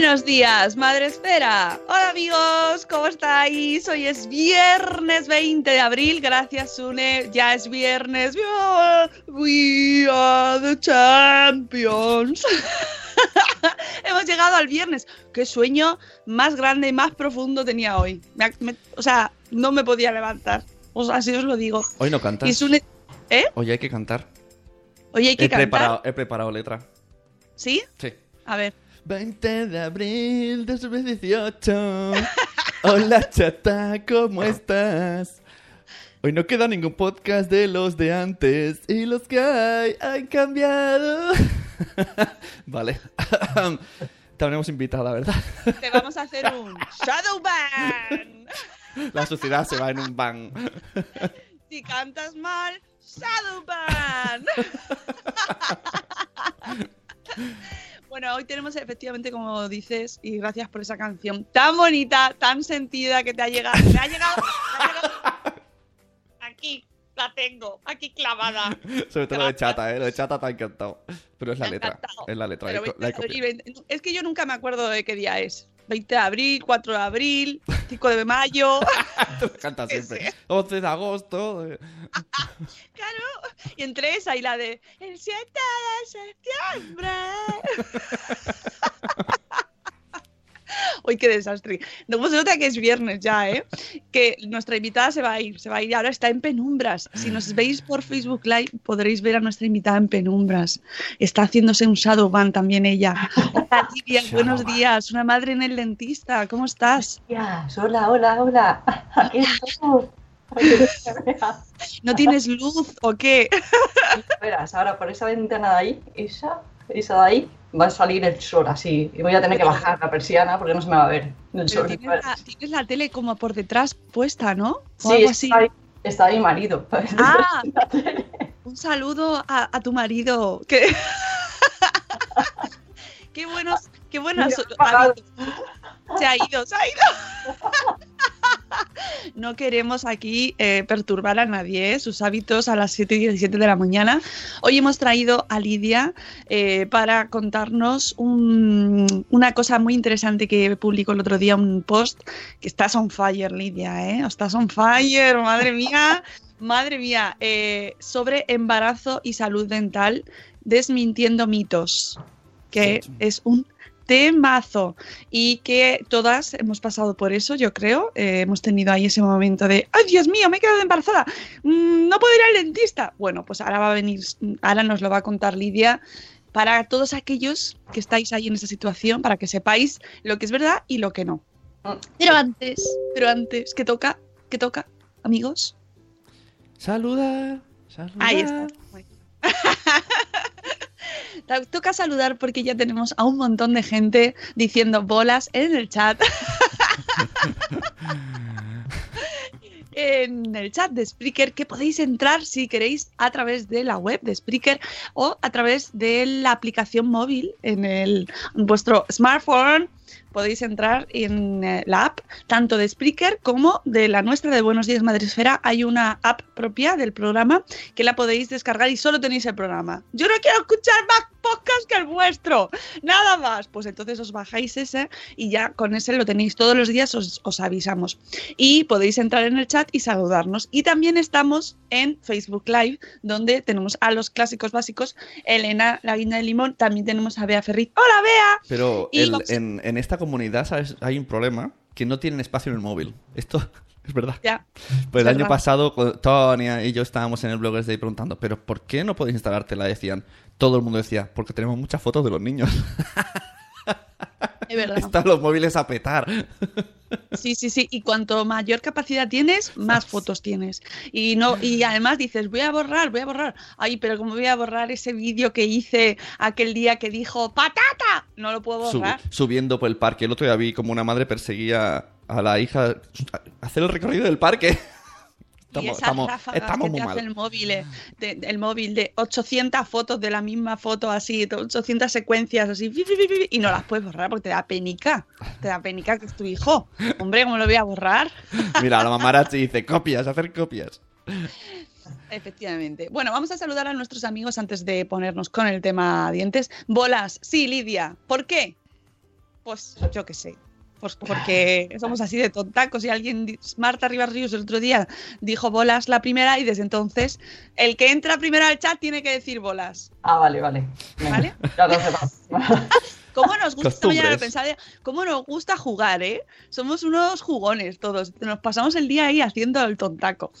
Buenos días, Madre Esfera. Hola amigos, ¿cómo estáis? Hoy es viernes 20 de abril, gracias Sune, ya es viernes. We are the champions. Hemos llegado al viernes. Qué sueño más grande y más profundo tenía hoy. Me- me- o sea, no me podía levantar. O sea, así os lo digo. Hoy no cantas. Y Sune... ¿Eh? Hoy hay que cantar. Oye, hay que he, cantar. preparado, he preparado letra. ¿Sí? Sí. A ver. 20 de abril de 2018. Hola chata, ¿cómo estás? Hoy no queda ningún podcast de los de antes y los que hay han cambiado. vale. Tenemos invitada, ¿verdad? Te vamos a hacer un shadow ban. La sociedad se va en un ban. Si cantas mal, Shadowban. bueno, hoy tenemos efectivamente, como dices, y gracias por esa canción tan bonita, tan sentida que te ha llegado. Me ha llegado, me ha llegado- aquí, la tengo, aquí clavada. Sobre todo lo de chata, ¿eh? Lo de chata te ha encantado. Pero es la Me letra. Es la letra. Pero la he co- la he 20 de copiado. abril, 20 es que yo nunca me acuerdo de qué día es. 20 de abril, 4 de abril, 5 de mayo. Canta que siempre. 11 de agosto. Claro, y entre esa y la de el 7 de septiembre. Uy, qué desastre. No pues se nota que es viernes ya, ¿eh? Que nuestra invitada se va a ir, se va a ir. Ahora está en penumbras. Si nos veis por Facebook Live, podréis ver a nuestra invitada en penumbras. Está haciéndose un shadow ban también ella. Hola, Lidia, buenos días. Una madre en el dentista. ¿Cómo estás? Hola, hola, hola. Aquí estamos. ¿No tienes luz o qué? Verás, ahora por esa ventana de ahí, esa, esa de ahí, va a salir el sol así. Y voy a tener que bajar la persiana porque no se me va a ver el sol. tienes la, tienes la tele como por detrás puesta, ¿no? O Sí, algo así. está ahí, está ahí mi marido. Ah, un saludo a, a tu marido. Que... qué buenos, qué apagado. Se ha ido, se ha ido. No queremos aquí eh, perturbar a nadie, ¿eh? sus hábitos a las 7 y 17 de la mañana. Hoy hemos traído a Lidia eh, para contarnos un- una cosa muy interesante que publicó el otro día, un post que estás on fire, Lidia, ¿eh? Estás on fire, madre mía. Madre mía, eh, sobre embarazo y salud dental, desmintiendo mitos, que es un temazo y que todas hemos pasado por eso, yo creo. Eh, hemos tenido ahí ese momento de, ¡ay, Dios mío, me he quedado embarazada! Mm, no puedo ir al dentista. Bueno, pues ahora va a venir, ahora nos lo va a contar Lidia para todos aquellos que estáis ahí en esa situación, para que sepáis lo que es verdad y lo que no. Pero antes, pero antes, ¿qué toca? ¿Qué toca, amigos? Saluda. Saluda. Ahí está. Toca saludar porque ya tenemos a un montón de gente diciendo bolas en el chat. en el chat de Spreaker que podéis entrar si queréis a través de la web de Spreaker o a través de la aplicación móvil en, el, en vuestro smartphone podéis entrar en eh, la app, tanto de Spreaker como de la nuestra de Buenos Días Madresfera. Hay una app propia del programa que la podéis descargar y solo tenéis el programa. Yo no quiero escuchar más podcast que el vuestro, nada más. Pues entonces os bajáis ese y ya con ese lo tenéis todos los días, os, os avisamos. Y podéis entrar en el chat y saludarnos. Y también estamos en Facebook Live, donde tenemos a los clásicos básicos, Elena, la guinda de limón, también tenemos a Bea Ferrit. ¡Hola, Bea! Pero Y el- vamos- en, en esta comunidad, ¿sabes? Hay un problema que no tienen espacio en el móvil. Esto es verdad. Ya. Pues el año verdad. pasado, Tonia y yo estábamos en el Bloggers Day preguntando, ¿pero por qué no podéis instalártela? Decían, todo el mundo decía, porque tenemos muchas fotos de los niños. Es verdad. Están los móviles a petar. Sí, sí, sí. Y cuanto mayor capacidad tienes, más fotos tienes. Y no, y además dices, voy a borrar, voy a borrar. Ay, pero como voy a borrar ese vídeo que hice aquel día que dijo ¡Patata! No lo puedo Sub- borrar. subiendo por el parque. El otro día vi como una madre perseguía a la hija hacer el recorrido del parque. Y Estamos, esas estamos, ráfagas estamos que muy te mal. hace el móvil, eh, de, el móvil de 800 fotos de la misma foto así, 800 secuencias así, y no las puedes borrar porque te da penica. Te da penica que es tu hijo. Hombre, ¿cómo lo voy a borrar? Mira, la mamarazzi dice copias, hacer copias. Efectivamente. Bueno, vamos a saludar a nuestros amigos antes de ponernos con el tema dientes. Bolas, sí, Lidia. ¿Por qué? Pues yo qué sé. Pues porque somos así de tontacos y alguien, Marta Rivas Ríos el otro día dijo bolas la primera y desde entonces el que entra primero al chat tiene que decir bolas. Ah, vale, vale. Venga, ¿Vale? Ya lo sepas. ¿Cómo nos gusta, mañana cómo nos gusta jugar, eh? Somos unos jugones todos. Nos pasamos el día ahí haciendo el tontaco.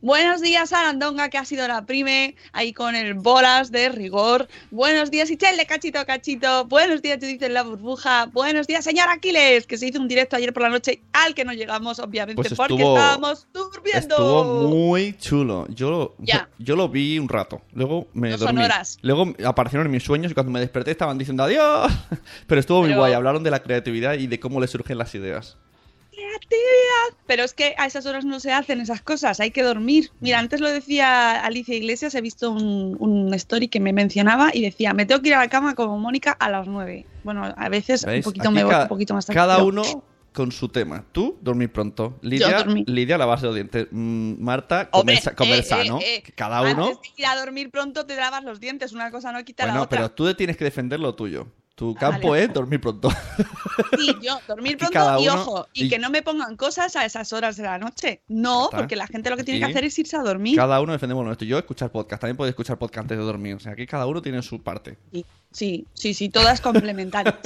Buenos días, Arandonga, que ha sido la prime, ahí con el bolas de rigor. Buenos días, Ichel de Cachito a Cachito. Buenos días, Judith en la burbuja. Buenos días, señor Aquiles, que se hizo un directo ayer por la noche al que no llegamos, obviamente, Pues porque estuvo- estábamos durmiendo. Estuvo muy chulo. Yo, Ya. yo lo vi un rato. Luego me No son dormí. horas. Luego aparecieron en mis sueños y cuando me desperté estaban diciendo adiós. Pero estuvo muy Pero- guay. Hablaron de la creatividad y de cómo le surgen las ideas. creatividad. Pero es que a esas horas no se hacen esas cosas, hay que dormir. Mira, antes lo decía Alicia Iglesias, he visto un, un story que me mencionaba y decía, me tengo que ir a la cama como Mónica a las 9. Bueno, a veces ¿Veis? un poquito Aquí me voy un poquito más tarde. Cada uno con su tema. Tú, dormir pronto. Lidia. Lidia lavarse los dientes. Mm, Marta, Hombre, comer, eh, sano. eh, eh, Que Cada uno. Antes de ir a dormir pronto te lavas los dientes, una cosa no quita la Bueno, otra. pero tú tienes que defender lo tuyo. Tu Ah, campo vale. es dormir pronto. Sí, yo dormir pronto y ojo, y, y- que no me pongan cosas a esas horas de la noche. No, está. porque la gente lo que tiene que hacer es irse a dormir. Cada uno defendemos lo nuestro. Yo escuchar podcast. También puedes escuchar podcast antes de dormir. O sea, aquí cada uno tiene su parte. Sí, sí, sí, sí, todas complementarias.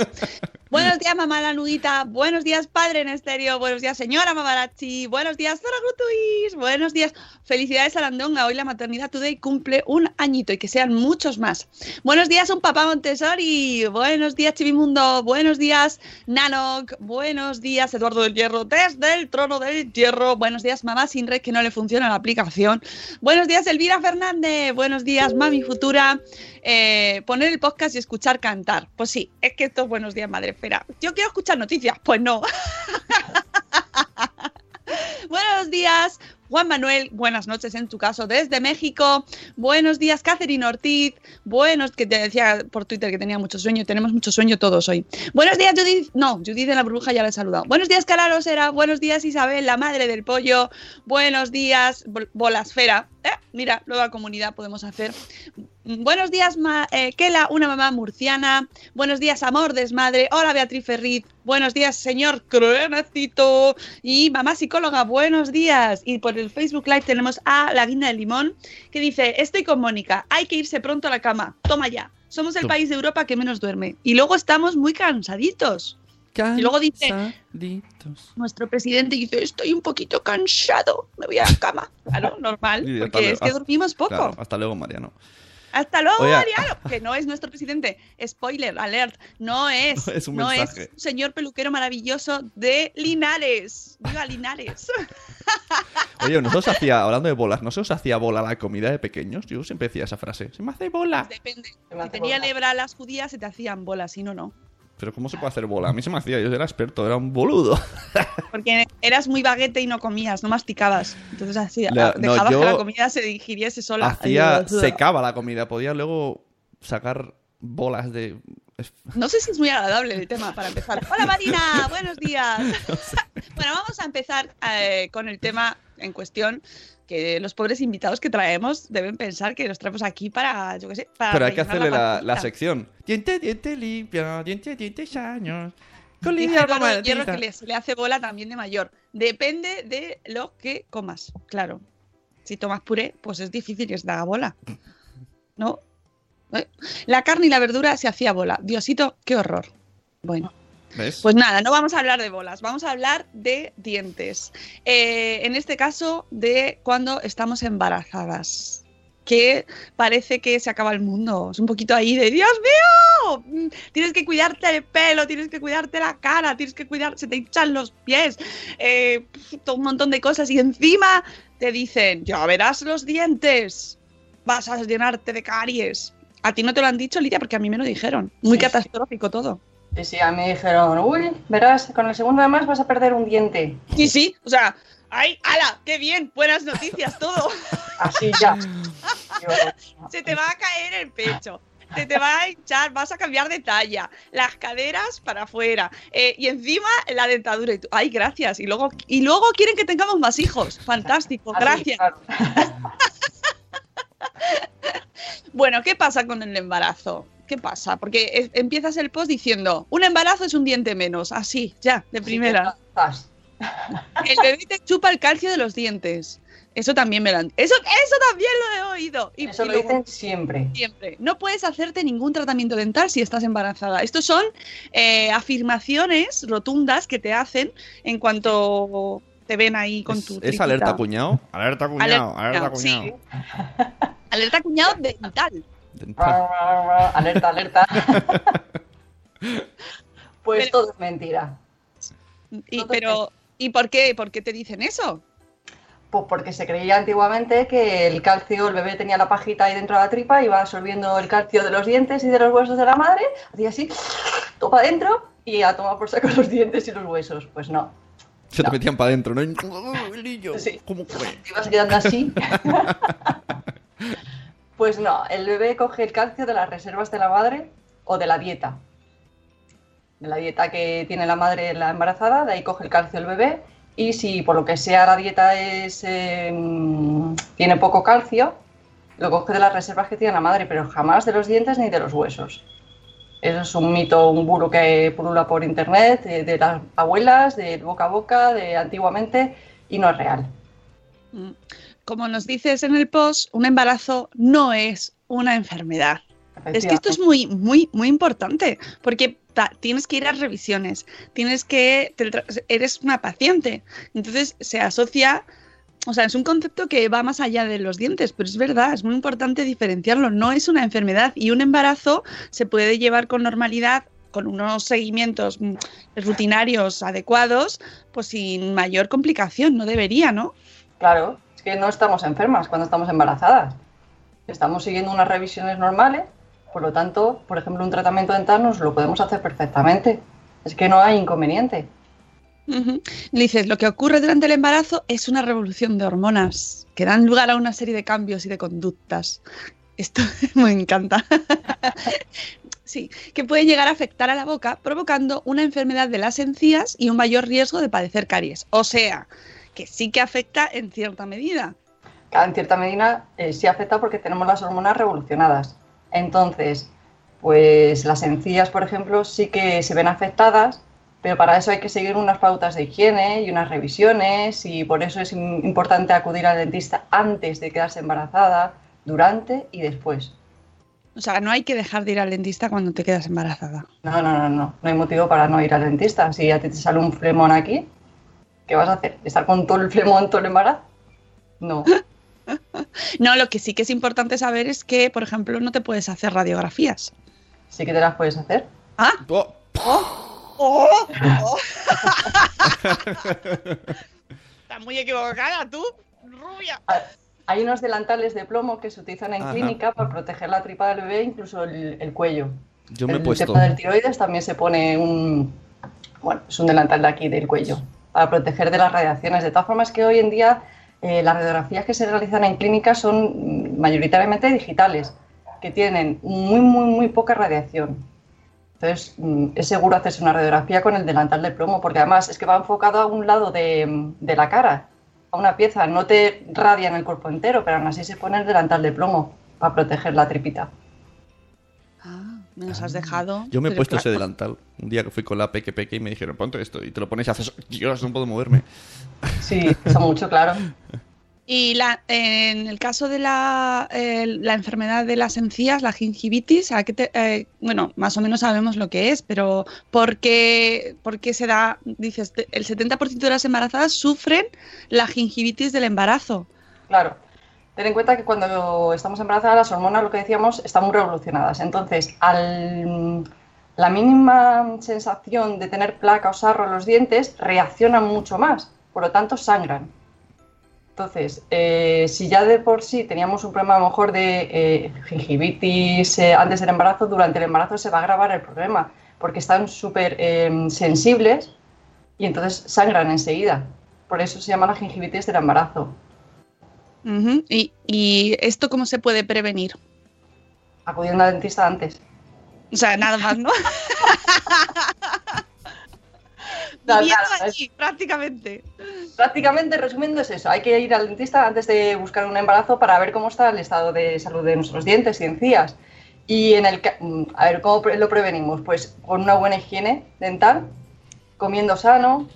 Buenos días, mamá la nudita. Buenos días, padre en estéreo. Buenos días, señora Mamarachi. Buenos días, Zora Grutuis. Buenos días. Felicidades a Landonga. Hoy la maternidad today cumple un añito y que sean muchos más. Buenos días, un papá Montessori. Buenos días, Chivimundo. Buenos días, Nanok. Buenos días, Eduardo del Hierro. Desde el trono del Hierro. Buenos días, mamá sin red que no le funciona la aplicación. Buenos días, Elvira Fernández. Buenos días, mami futura. Eh, poner el podcast y escuchar cantar. Pues sí, es que estos buenos días, madre espera. Yo quiero escuchar noticias. Pues no. Buenos días, Juan Manuel. Buenas noches en tu caso desde México. Buenos días, Catherine Ortiz. Buenos, que te decía por Twitter que tenía mucho sueño. Tenemos mucho sueño todos hoy. Buenos días, Judith. No, Judith de la Bruja ya la he saludado. Buenos días, Cara Rosera. Buenos días, Isabel, la madre del pollo. Buenos días, Bol- Bolasfera. Eh, mira, nueva comunidad podemos hacer. Buenos días, Ma- eh, Kela, una mamá murciana. Buenos días, amor desmadre. Hola, Beatriz Ferriz. Buenos días, señor Cronacito. Y mamá psicóloga, buenos días. Y por el Facebook Live tenemos a La Guinda del Limón, que dice, estoy con Mónica, hay que irse pronto a la cama. Toma ya. Somos el Toma. país de Europa que menos duerme. Y luego estamos muy cansaditos. Y luego dice, nuestro presidente dice, estoy un poquito cansado, me voy a la cama. Claro, normal, porque luego. es que dormimos poco. Claro, hasta luego, Mariano. Hasta luego, Oye. Mariano. Que no es nuestro presidente. Spoiler, alert. No es. No es un no mensaje. es un señor peluquero maravilloso de Linares. Viva Linares. Oye, nosotros hacía, hablando de bolas, ¿no se os hacía bola la comida de pequeños? Yo siempre decía esa frase. Se me hace bola. Depende. Se Si tenía bola. lebra las judías, se te hacían bolas, si no, no. Pero ¿cómo se puede hacer bola? A mí se me hacía, yo era experto, era un boludo. Porque eras muy baguete y no comías, no masticabas. Entonces así, La- no, dejabas yo que la comida se digiriese sola. Hacía, secaba la comida, podía luego sacar bolas de No sé si es muy agradable el tema para empezar. Hola Marina, buenos días. bueno, vamos a empezar eh, con el tema en cuestión que los pobres invitados que traemos deben pensar que los traemos aquí para, yo qué sé, para Pero hay que hacerle la, sección. Diente, diente limpio, diente, diente sanos. Con. Hierro que le, se le hace bola también de mayor. Depende de lo que comas, claro. Si tomas puré, pues es difícil que se te haga bola. ¿No? ¿Eh? La carne y la verdura se hacía bola. Diosito, qué horror. Bueno. ¿Ves? Pues nada, no vamos a hablar de bolas, vamos a hablar de dientes. Eh, en este caso, de cuando estamos embarazadas. Que parece que se acaba el mundo. Es un poquito ahí de Dios mío. Mm, Tienes que cuidarte el pelo, tienes que cuidarte la cara, tienes que cuidar, se te hinchan los pies, eh, todo un montón de cosas. Y encima te dicen, ya verás los dientes, vas a llenarte de caries. A ti no te lo han dicho, Lidia, porque a mí me lo dijeron. Muy Sí, sí. catastrófico todo. Y sí, a mí me dijeron, uy, verás, con el segundo de más vas a perder un diente. Sí, sí, o sea, ¡ay, ala! ¡Qué bien! Buenas noticias, todo. Así ya. Se te va a caer el pecho. Se te va a hinchar, vas a cambiar de talla, las caderas para afuera eh, y encima la dentadura. Y tú, ¡Ay, gracias! Y luego, y luego quieren que tengamos más hijos. Fantástico, así, gracias. claro. Bueno, ¿qué pasa con el embarazo? ¿Qué pasa? Porque es- empiezas el post diciendo, un embarazo es un diente menos, así, ya, de primera. El bebé te chupa el calcio de los dientes. Eso también me lo han... Eso, eso también lo he oído. Y, Eso y lo dicen siempre. siempre. No puedes hacerte ningún tratamiento dental si estás embarazada. Estos son eh, afirmaciones rotundas que te hacen en cuanto te ven ahí con Es, tu. es tripita. alerta cuñado. Alerta cuñado, Alerta alerta cuñado, cuñado. Alerta cuñado dental. Dental. Alerta, alerta. Pues Pero- todo es mentira. Y, Todo pero, ¿y por qué? ¿Por qué te dicen eso? Pues porque se creía antiguamente que el calcio, el bebé tenía la pajita ahí dentro de la tripa, iba absorbiendo el calcio de los dientes y de los huesos de la madre, hacía así, topa adentro y a tomar por saco los dientes y los huesos. Pues no, Se te metían para adentro, ¿no? ¡Oh, el niño! Sí. ¿Cómo fue? te ibas quedando así. pues no, el bebé coge el calcio de las reservas de la madre o de la dieta. De la dieta que tiene la madre la embarazada, de ahí coge el calcio el bebé. Y si por lo que sea la dieta es, eh, tiene poco calcio, lo coge de las reservas que tiene la madre, pero jamás de los dientes ni de los huesos. Eso es un mito, un bulo que pulula por internet, de, de las abuelas, de boca a boca, de antiguamente, y no es real. Mm. Como nos dices en el post, un embarazo no es una enfermedad. Es que esto es muy, muy, muy importante, porque tienes que ir a revisiones, tienes que, eres una paciente, entonces se asocia, o sea, es un concepto que va más allá de los dientes, pero es verdad, es muy importante diferenciarlo, no es una enfermedad y un embarazo se puede llevar con normalidad con unos seguimientos mm, rutinarios adecuados, pues sin mayor complicación, no debería, ¿no? Claro, que no estamos enfermas cuando estamos embarazadas. Estamos siguiendo unas revisiones normales, por lo tanto, por ejemplo, un tratamiento dental nos lo podemos hacer perfectamente. Es que no hay inconveniente. Ujú. Dices, lo que ocurre durante el embarazo es una revolución de hormonas que dan lugar a una serie de cambios y de conductas. Esto me encanta. Sí, que pueden llegar a afectar a la boca, provocando una enfermedad de las encías y un mayor riesgo de padecer caries. O sea, que sí que afecta en cierta medida. En cierta medida eh, sí afecta porque tenemos las hormonas revolucionadas. Entonces, pues las encías, por ejemplo, sí que se ven afectadas, pero para eso hay que seguir unas pautas de higiene y unas revisiones y por eso es im- importante acudir al dentista antes de quedarse embarazada, durante y después. O sea, no hay que dejar de ir al dentista cuando te quedas embarazada. No, no, no, no. No hay motivo para no ir al dentista. Si a ti te sale un flemón aquí, ¿qué vas a hacer? ¿Estar con todo el flemón todo el embarazo? No. No, lo que sí que es importante saber es que, por ejemplo, no te puedes hacer radiografías. Sí que te las puedes hacer. Ah, Oh, ¡Oh! ¡Oh! Estás muy equivocada, tú, rubia. Ah, Hay unos delantales de plomo que se utilizan en Ajá. clínica para proteger la tripa del bebé, incluso el, el cuello. yo me he el puesto. tema del tiroides también se pone un, bueno, es un delantal de aquí del cuello para proteger de las radiaciones. De todas formas que hoy en día eh, las radiografías que se realizan en clínica son mayoritariamente digitales, que tienen muy, muy, muy poca radiación. Entonces, mm, es seguro hacerse una radiografía con el delantal de plomo, porque además es que va enfocado a un lado de, de la cara, a una pieza. No te radia en el cuerpo entero, pero aún así se pone el delantal de plomo para proteger la tripita. Ah, me nos has dejado. Yo me he puesto ese delantal. Un día que fui con la peque peque y me dijeron, ponte esto. Y te lo pones y haces, Dios, no puedo moverme. Sí, pesa mucho, claro. Y la, en el caso de la, eh, la enfermedad de las encías, la gingivitis, ¿a qué te- eh, bueno, más o menos sabemos lo que es, pero ¿por qué, por qué se da? Dices, el 70% de las embarazadas sufren la gingivitis del embarazo. Claro. Ten en cuenta que cuando estamos embarazadas, las hormonas, lo que decíamos, están muy revolucionadas. Entonces, al, la mínima sensación de tener placa o sarro en los dientes, reaccionan mucho más. Por lo tanto, sangran. Entonces, eh, si ya de por sí teníamos un problema a lo mejor de eh, gingivitis eh, antes del embarazo, durante el embarazo se va a agravar el problema, porque están súper sensibles y entonces sangran enseguida. Por eso se llama la gingivitis del embarazo. ¿Y, ¿Y esto cómo se puede prevenir? Acudiendo al dentista antes. O sea, nada más, ¿no? Viviendo nada, allí, prácticamente. Prácticamente, resumiendo, es eso. Hay que ir al dentista antes de buscar un embarazo para ver cómo está el estado de salud de nuestros dientes y encías. Y en el mm, a ver cómo lo prevenimos, pues con una buena higiene dental, comiendo sano.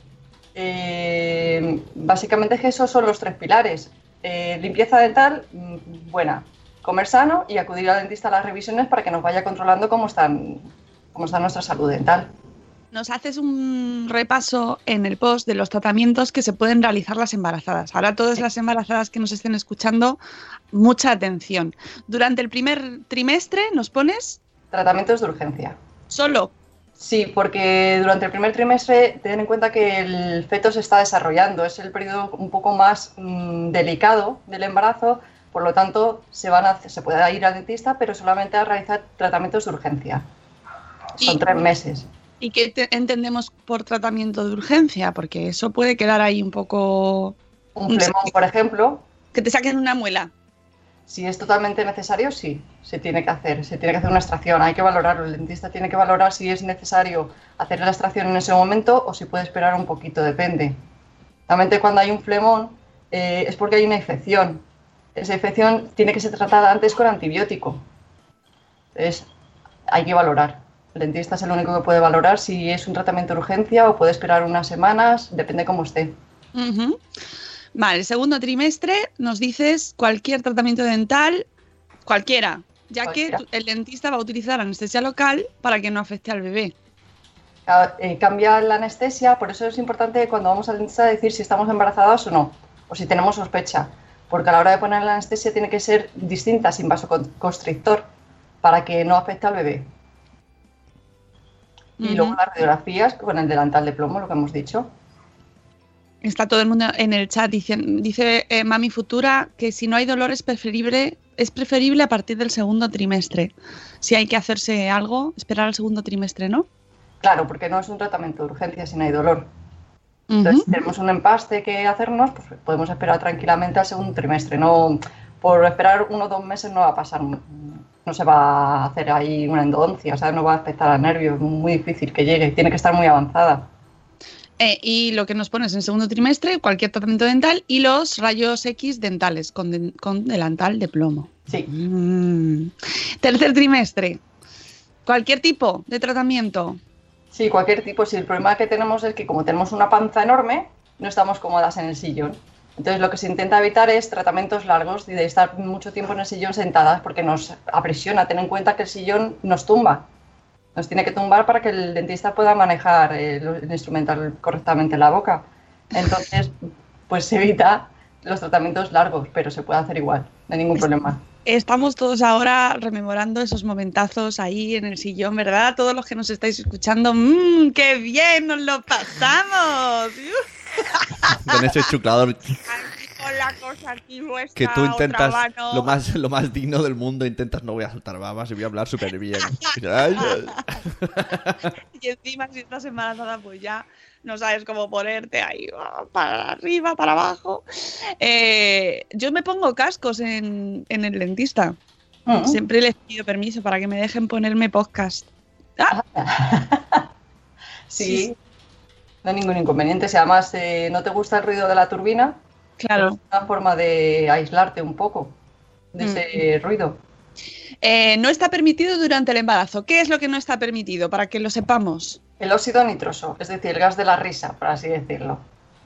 eh, básicamente es que esos son los tres pilares. Eh, limpieza dental, mm, buena. Comer sano y acudir al dentista a las revisiones para que nos vaya controlando cómo están, cómo está nuestra salud dental. Nos haces un repaso en el post de los tratamientos que se pueden realizar las embarazadas. Ahora todas las embarazadas que nos estén escuchando, mucha atención. Durante el primer trimestre nos pones Tratamientos de urgencia. solo. Sí, porque durante el primer trimestre ten en cuenta que el feto se está desarrollando, es el periodo un poco más mm, delicado del embarazo, por lo tanto se, van a, se puede ir al dentista, pero solamente a realizar tratamientos de urgencia. Son tres meses. ¿Y qué te- entendemos por tratamiento de urgencia? Porque eso puede quedar ahí un poco... Un flemón, por ejemplo, Que te saquen una muela. Si es totalmente necesario, sí, se tiene que hacer, se tiene que hacer una extracción, hay que valorarlo, el dentista tiene que valorar si es necesario hacer la extracción en ese momento o si puede esperar un poquito, depende. Realmente cuando hay un flemón eh, es porque hay una infección. Esa infección tiene que ser tratada antes con antibiótico. Entonces, hay que valorar. El dentista es el único que puede valorar si es un tratamiento de urgencia o puede esperar unas semanas, depende cómo esté. Ujú. Vale, segundo trimestre nos dices cualquier tratamiento dental, cualquiera, ya Cualquiera. que el dentista va a utilizar anestesia local para que no afecte al bebé. Eh, cambia la anestesia, por eso es importante cuando vamos al dentista decir si estamos embarazadas o no, o si tenemos sospecha, porque a la hora de poner la anestesia tiene que ser distinta, sin vasoconstrictor, para que no afecte al bebé. Y luego las radiografías con el delantal de plomo, lo que hemos dicho. Está todo el mundo en el chat diciendo, dice eh, Mami Futura que si no hay dolor es preferible, es preferible a partir del segundo trimestre. Si hay que hacerse algo, esperar al segundo trimestre, ¿no? Claro, porque no es un tratamiento de urgencia si no hay dolor. Entonces, si tenemos un empaste que hacernos, pues podemos esperar tranquilamente al segundo trimestre. No, por esperar uno o dos meses no va a pasar, no se va a hacer ahí una endodoncia, o sea, no va a afectar al nervio, es muy difícil que llegue, tiene que estar muy avanzada. Eh, y lo que nos pones en segundo trimestre, cualquier tratamiento dental y los rayos X dentales con, con delantal de plomo. Sí, Mm. Tercer trimestre, cualquier tipo de tratamiento. sí, cualquier tipo. Si el problema que tenemos es que como tenemos una panza enorme, no estamos cómodas en el sillón. Entonces, lo que se intenta evitar es tratamientos largos y de estar mucho tiempo en el sillón sentadas porque nos apresiona. Ten en cuenta que el sillón nos tumba. Nos tiene que tumbar para que el dentista pueda manejar el, el instrumental correctamente en la boca. Entonces, pues se evita los tratamientos largos, pero se puede hacer igual, no hay ningún problema. Estamos todos ahora rememorando esos momentazos ahí en el sillón, ¿verdad? Todos los que nos estáis escuchando, ¡mmm, qué bien nos lo pasamos! Con ese chuclador Con la cosa aquí vuestra, que tú otra intentas, mano. lo más, lo más digno del mundo, intentas no voy a soltar babas y voy a hablar súper bien. Y encima si estás embarazada, pues ya no sabes cómo ponerte ahí, ah, para arriba, para abajo. Eh, yo me pongo cascos en, en el dentista. Mm. Siempre les pido permiso para que me dejen ponerme podcast. Sí, no hay ningún inconveniente. Si además eh, no te gusta el ruido de la turbina, Claro. es una forma de aislarte un poco de Mm. ese ruido. Eh, no está permitido durante el embarazo. ¿Qué es lo que no está permitido? Para que lo sepamos. El óxido nitroso, es decir, el gas de la risa, por así decirlo.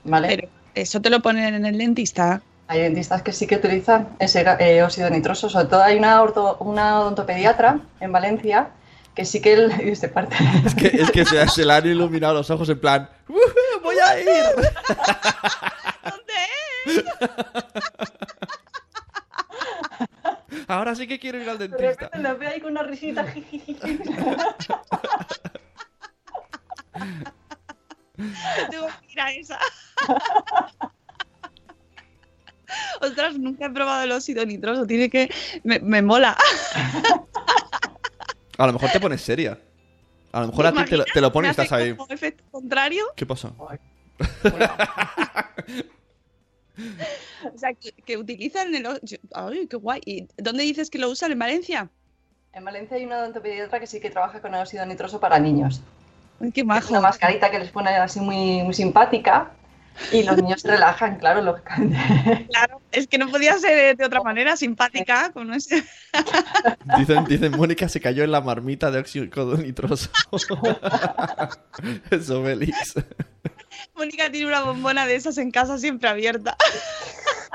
¿Vale? Pero eso te lo ponen en el dentista. Hay dentistas que sí que utilizan ese eh, óxido nitroso. Sobre todo hay una, orto- una odontopediatra en Valencia que sí que él parte. Es que, es que se, se le han iluminado los ojos en plan, "Ujú, voy a ir. ¿Dónde es? Ahora sí que quiero ir al De dentista. repente lo ve ahí con una risita. Tengo que ir a esa. Ostras, nunca he probado el óxido nitroso. Tiene que. Me, me mola. A lo mejor te pones seria. A lo mejor a ti te lo, te lo pones y estás ahí. como efecto contrario. ¿Qué pasa? O sea, que, que utilizan el. Ay, qué guay. ¿Y dónde dices que lo usan? ¿En Valencia? En Valencia hay una odontopediatra que sí que trabaja con el óxido nitroso para niños. Ay, qué Es majo. una mascarita que les pone así muy, muy simpática y los niños se relajan, claro, lógicamente. Claro, es que no podía ser de otra manera, simpática. Con ese... Dicen, dicen, Mónica se cayó en la marmita de óxido nitroso. Eso, Félix. Mónica tiene una bombona de esas en casa siempre abierta.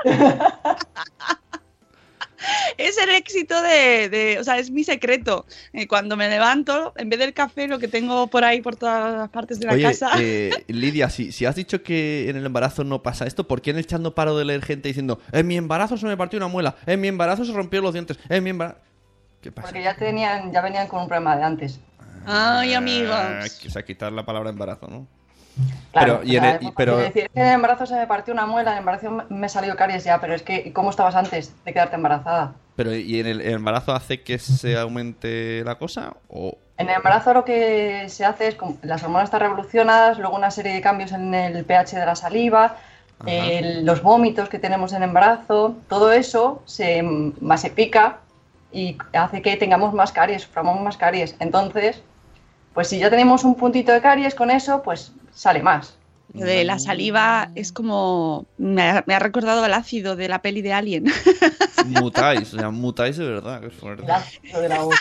es el éxito de, de- o sea, es mi secreto. Eh, cuando me levanto, en vez del café, lo que tengo por ahí, por todas las partes de la Oye, casa. eh, Lidia, si, si has dicho que en el embarazo no pasa esto, ¿por qué en el chat no paro de leer gente diciendo en mi embarazo se me partió una muela, en mi embarazo se rompieron los dientes, en mi embarazo... ¿Qué pasa? Porque ya tenían, ya venían con un problema de antes. Ay, Ah, amigos. que- o sea, quitar la palabra embarazo, ¿no? Claro, Pero, y en el- y- pero- decir, es que en el embarazo se me partió una muela, en el embarazo me- salió caries ya, pero es que ¿cómo estabas antes de quedarte embarazada? Pero ¿y en el, embarazo hace que se aumente la cosa? ¿O En el embarazo lo que se hace es, como las hormonas están revolucionadas, luego una serie de cambios en el pH de la saliva, el- los vómitos que tenemos en embarazo, todo eso se masifica y hace que tengamos más caries, suframos más caries. Entonces, pues si ya tenemos un puntito de caries con eso, pues sale más. Lo de la saliva es como. Me ha, me ha recordado el ácido de la peli de Alien. mutáis? O sea, mutáis de verdad, qué fuerte. El ácido de la voz.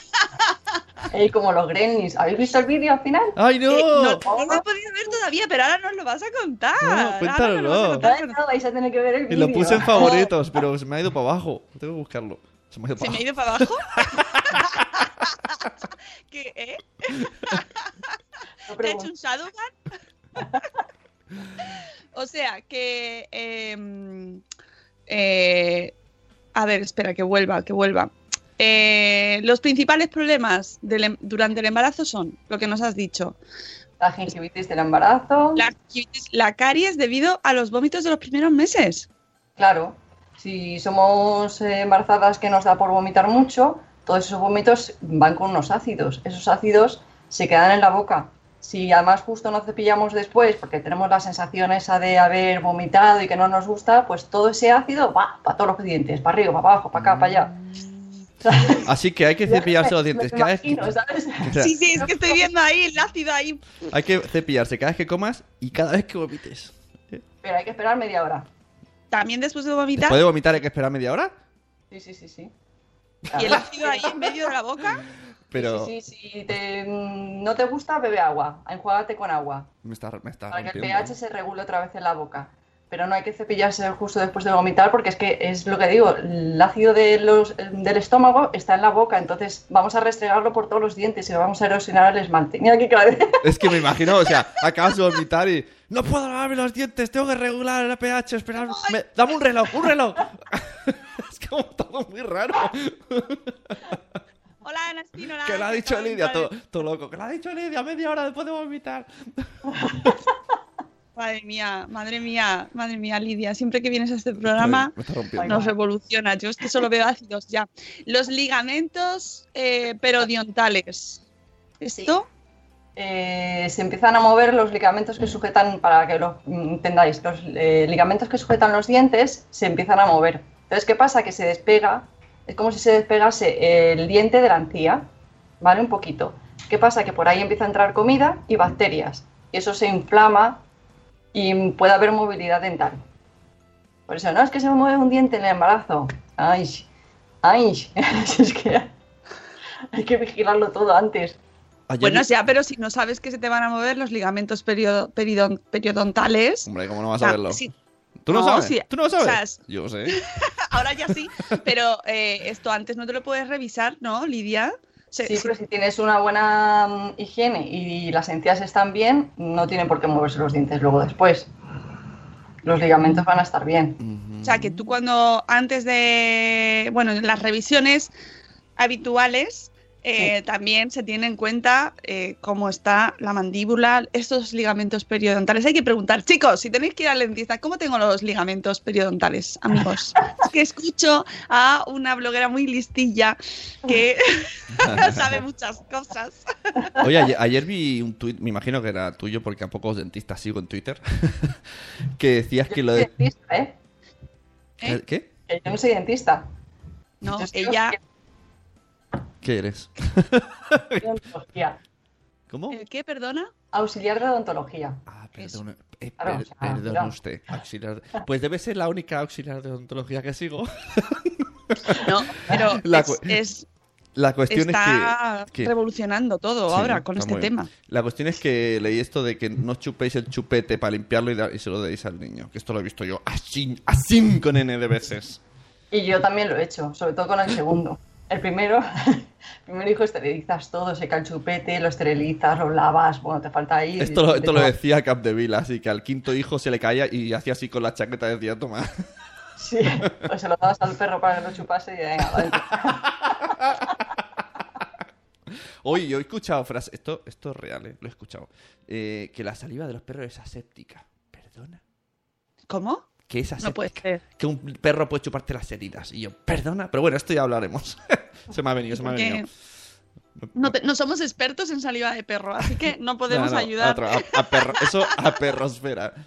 Ey, como los gremlins. ¿Habéis visto el vídeo al final? ¡Ay, no! Eh, no, no lo he podido ver todavía, pero ahora nos lo vas a contar. No, Ahora cuéntanoslo. nos lo vas a contar. No, no, vais a tener que ver el Y vídeo. lo puse en favoritos, pero se me ha ido para abajo. Tengo que buscarlo. Se me ha ido ¿Se para me ha ido para abajo? ¿Qué, eh? No ¿Te ha hecho un Shadowban? o sea, que... eh, eh, a ver, espera, que vuelva, que vuelva. Eh, los principales problemas del em- durante el embarazo son lo que nos has dicho. La gingivitis del embarazo. La, la caries debido a los vómitos de los primeros meses. Claro, si somos embarazadas que nos da por vomitar mucho, todos esos vómitos van con unos ácidos. Esos ácidos se quedan en la boca. Si además justo nos cepillamos después porque tenemos la sensación esa de haber vomitado y que no nos gusta, pues todo ese ácido va para todos los dientes, para arriba, para abajo, para acá, para allá. Así que hay que cepillarse los dientes. Me Cada vez ¿sabes? o sea, Sí, sí, es que estoy viendo ahí el ácido ahí. hay que cepillarse cada vez que comas y cada vez que vomites. Pero hay que esperar media hora. También después de vomitar. ¿Puede vomitar hay que esperar media hora? Sí, sí, sí, sí. Y el ácido ahí en medio de la boca. Pero Sí, sí, sí. Si te, mm, no te gusta, bebe agua. Enjuágate con agua. me está, me está Para que el pH se regule otra vez en la boca. Pero no hay que cepillarse justo después de vomitar porque es que es lo que digo, el ácido de los, del estómago está en la boca, entonces vamos a restregarlo por todos los dientes y vamos a erosionar el esmalte. Mira qué claro. Es que me imagino, o sea, acabas de vomitar y no puedo lavarme los dientes, tengo que regular el pH, esperar, me- dame un reloj, un reloj. como todo muy raro. Hola, Anastino. hola, Que lo ha ¿qué dicho? Lidia, todo, todo loco. Que lo ha dicho Lidia media hora después de vomitar. Madre mía, madre mía, madre mía, Lidia. Siempre que vienes a este programa nos revoluciona. Yo es que solo veo ácidos ya. Los ligamentos eh, periodontales. ¿Esto? Eh, se empiezan a mover los ligamentos que sujetan, para que lo entendáis, los eh, ligamentos que sujetan los dientes se empiezan a mover. Entonces, ¿qué pasa? Que se despega, es como si se despegase el diente de la encía, ¿vale? Un poquito. ¿Qué pasa? Que por ahí empieza a entrar comida y bacterias. Y eso se inflama y puede haber movilidad dental. Por eso, no, es que se me mueve un diente en el embarazo. Ay, ay, es que hay que vigilarlo todo antes. Ayer Bueno, ya, pero si no sabes que se te van a mover los ligamentos peridon- periodontales. Hombre, ¿cómo no vas o sea, a verlo? sí, ¿Tú no, No, sabes? ¿Tú no lo o sea, sabes? es- Yo sé. ahora ya sí, pero eh, esto antes no te lo puedes revisar, ¿no, Lidia? Sí, pero si tienes una buena mm, higiene y las encías están bien, no tienen por qué moverse los dientes luego después. Los ligamentos van a estar bien. O sea, que tú cuando antes de, bueno, en las revisiones habituales, eh, también se tiene en cuenta eh, cómo está la mandíbula, estos ligamentos periodontales. Hay que preguntar, chicos, si tenéis que ir al dentista, ¿cómo tengo los ligamentos periodontales, amigos? es que escucho a una bloguera muy listilla que sabe muchas cosas. Oye, ayer, ayer vi un tuit, me imagino que era tuyo porque a pocos dentistas sigo en Twitter, que decías que lo de... soy dentista, ¿eh? ¿Eh? ¿Qué? Que Yo no soy dentista. No, ella, ¿Qué eres? odontología. ¿Cómo? ¿el qué, perdona? Auxiliar de odontología. Ah, perdón, eh, Claro, o sea, usted. auxiliar de- Pues debe ser la única auxiliar de odontología que sigo. No, pero La es- cu- es, La cuestión está es que... que- revolucionando todo Sí, ahora con está este muy bien. tema. La cuestión es que leí esto de que no chupéis el chupete para limpiarlo y, da- y se lo deis al niño. Que esto lo he visto yo así, así con N de veces. Y yo también lo he hecho, sobre todo con el segundo. El primero, el primer hijo esterilizas todo, seca el chupete, lo esterilizas, lo lavas, bueno, te falta ahí. Esto lo, esto lo de- decía Capdevila, así que al quinto hijo se le caía y hacía así con la chaqueta decía, toma. Sí, pues se lo dabas al perro para que lo chupase y venga, vale. Oye, yo he escuchado frases, esto, esto es real, ¿eh? lo he escuchado, eh, que la saliva de los perros es aséptica. ¿Perdona? ¿Cómo? Que es No puede ser. que un perro puede chuparte las heridas. Y yo, perdona, pero bueno, esto ya hablaremos. se me ha venido, se me ha venido. no, te- no somos expertos en saliva de perro, así que no podemos No, no, ayudar. otro, a, a perro- eso a perrosfera.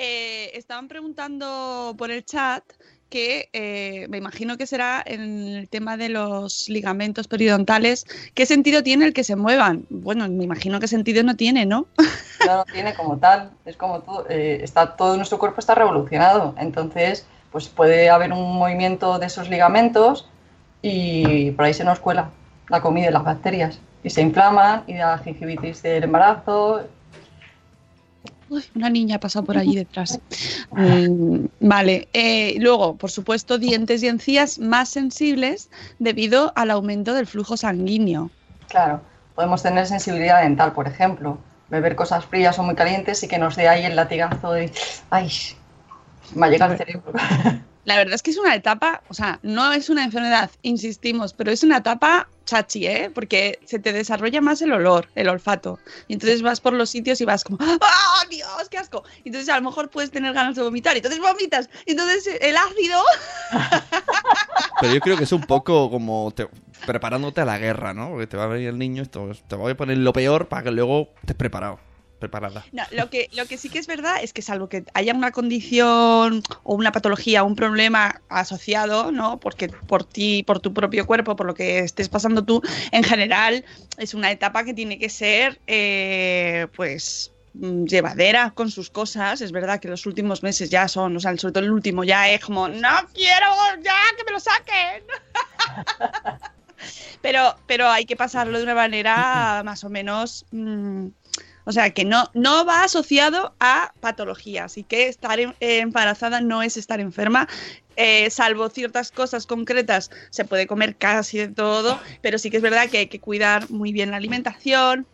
Eh, estaban preguntando por el chat que eh, me imagino que será en el tema de los ligamentos periodontales, ¿qué sentido tiene el que se muevan? Bueno, me imagino que sentido no tiene, ¿no? No lo tiene como tal, es como todo, eh, está, todo nuestro cuerpo está revolucionado, entonces pues puede haber un movimiento de esos ligamentos y por ahí se nos cuela la comida y las bacterias y se inflaman y da gingivitis del embarazo. Uy, una niña ha pasado por allí detrás. Mm, vale. eh, luego, por supuesto, dientes y encías más sensibles debido al aumento del flujo sanguíneo. Claro, podemos tener sensibilidad dental, por ejemplo, beber cosas frías o muy calientes y que nos dé ahí el latigazo de, ay, me ha llegado al cerebro. La verdad es que es una etapa, o sea, no es una enfermedad, insistimos, pero es una etapa chachi, ¿eh? Porque se te desarrolla más el olor, el olfato. Y entonces vas por los sitios y vas como, ¡ah, Dios, qué asco! Y entonces a lo mejor puedes tener ganas de vomitar y entonces vomitas. Entonces el ácido... Pero yo creo que es un poco como te- preparándote a la guerra, ¿no? Porque te va a venir el niño, esto, te voy a poner lo peor para que luego estés preparado. Preparada. No, lo que, lo que sí que es verdad es que salvo que haya una condición o una patología, un problema asociado, ¿no? Porque por ti, por tu propio cuerpo, por lo que estés pasando tú, en general es una etapa que tiene que ser, eh, pues mm, llevadera con sus cosas. Es verdad que los últimos meses ya son, o sea, sobre todo el último ya es como, no quiero ya que me lo saquen. pero, pero hay que pasarlo de una manera más o menos... mm, o sea, que no, no va asociado a patología. Así que estar eh, embarazada no es estar enferma. Eh, salvo ciertas cosas concretas, se puede comer casi de todo, pero sí que es verdad que hay que cuidar muy bien la alimentación,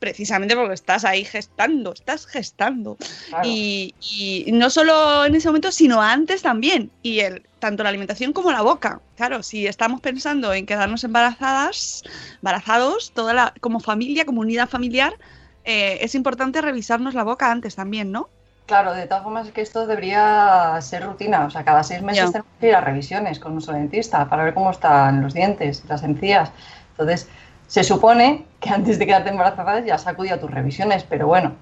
precisamente porque estás ahí gestando, estás gestando. Claro. Y, y no solo en ese momento, sino antes también. Y el, tanto la alimentación como la boca. Claro, si estamos pensando en quedarnos embarazadas, embarazados, toda la, como familia, como unidad familiar, eh, es importante revisarnos la boca antes también, ¿no? Claro, de todas formas es que esto debería ser rutina, o sea, cada seis meses Ya. tenemos que ir a revisiones con nuestro dentista para ver cómo están los dientes, las encías. Entonces, se supone que antes de quedarte embarazada ya has acudido a tus revisiones, pero bueno,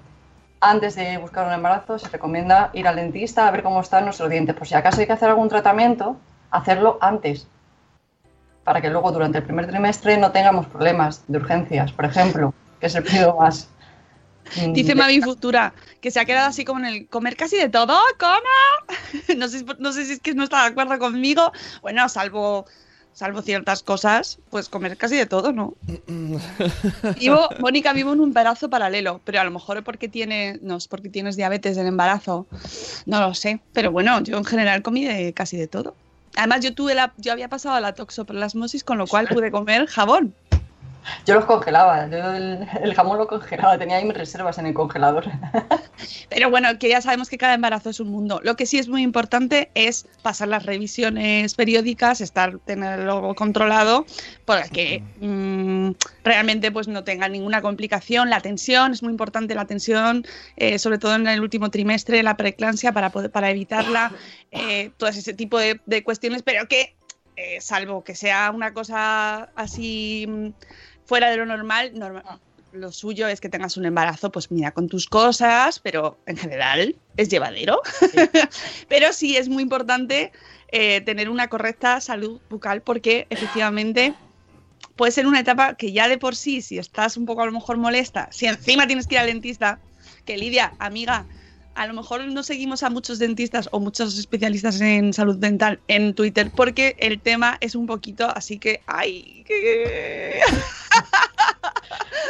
antes de buscar un embarazo se recomienda ir al dentista a ver cómo están nuestros dientes. Por si acaso hay que hacer algún tratamiento, hacerlo antes. para que luego durante el primer trimestre no tengamos problemas de urgencias, por ejemplo, que es el periodo más... mm, Dice Mami Futura que se ha quedado así como en el comer casi de todo, ¿cómo? No sé, si- no sé si es que no está de acuerdo conmigo. Bueno, salvo, salvo ciertas cosas, pues comer casi de todo, ¿no? Vivo, Mónica vivo en un embarazo paralelo, pero a lo mejor es porque tiene, no es porque tienes diabetes del embarazo, no lo sé. Pero bueno, yo en general comí de casi de todo. Además, yo tuve la, yo había pasado la toxoplasmosis, con lo cual pude comer jabón. Yo los congelaba, yo el, el jamón lo congelaba, tenía ahí mis reservas en el congelador. Pero bueno, que ya sabemos que cada embarazo es un mundo. Lo que sí es muy importante es pasar las revisiones periódicas, estar tenerlo controlado, para que mm, realmente pues no tenga ninguna complicación. La tensión es muy importante, la tensión, eh, sobre todo en el último trimestre, la preeclampsia para poder para evitarla, eh, todo ese tipo de, de cuestiones, pero que eh, salvo que sea una cosa así mm, fuera de lo normal, normal lo suyo es que tengas un embarazo, pues mira, con tus cosas, pero en general es llevadero. pero sí es muy importante eh, tener una correcta salud bucal porque efectivamente puede ser una etapa que ya de por sí, si estás un poco a lo mejor molesta, si encima tienes que ir al dentista, que Lidia, amiga, a lo mejor no seguimos a muchos dentistas o muchos especialistas en salud dental en Twitter porque el tema es un poquito así que, ay, que...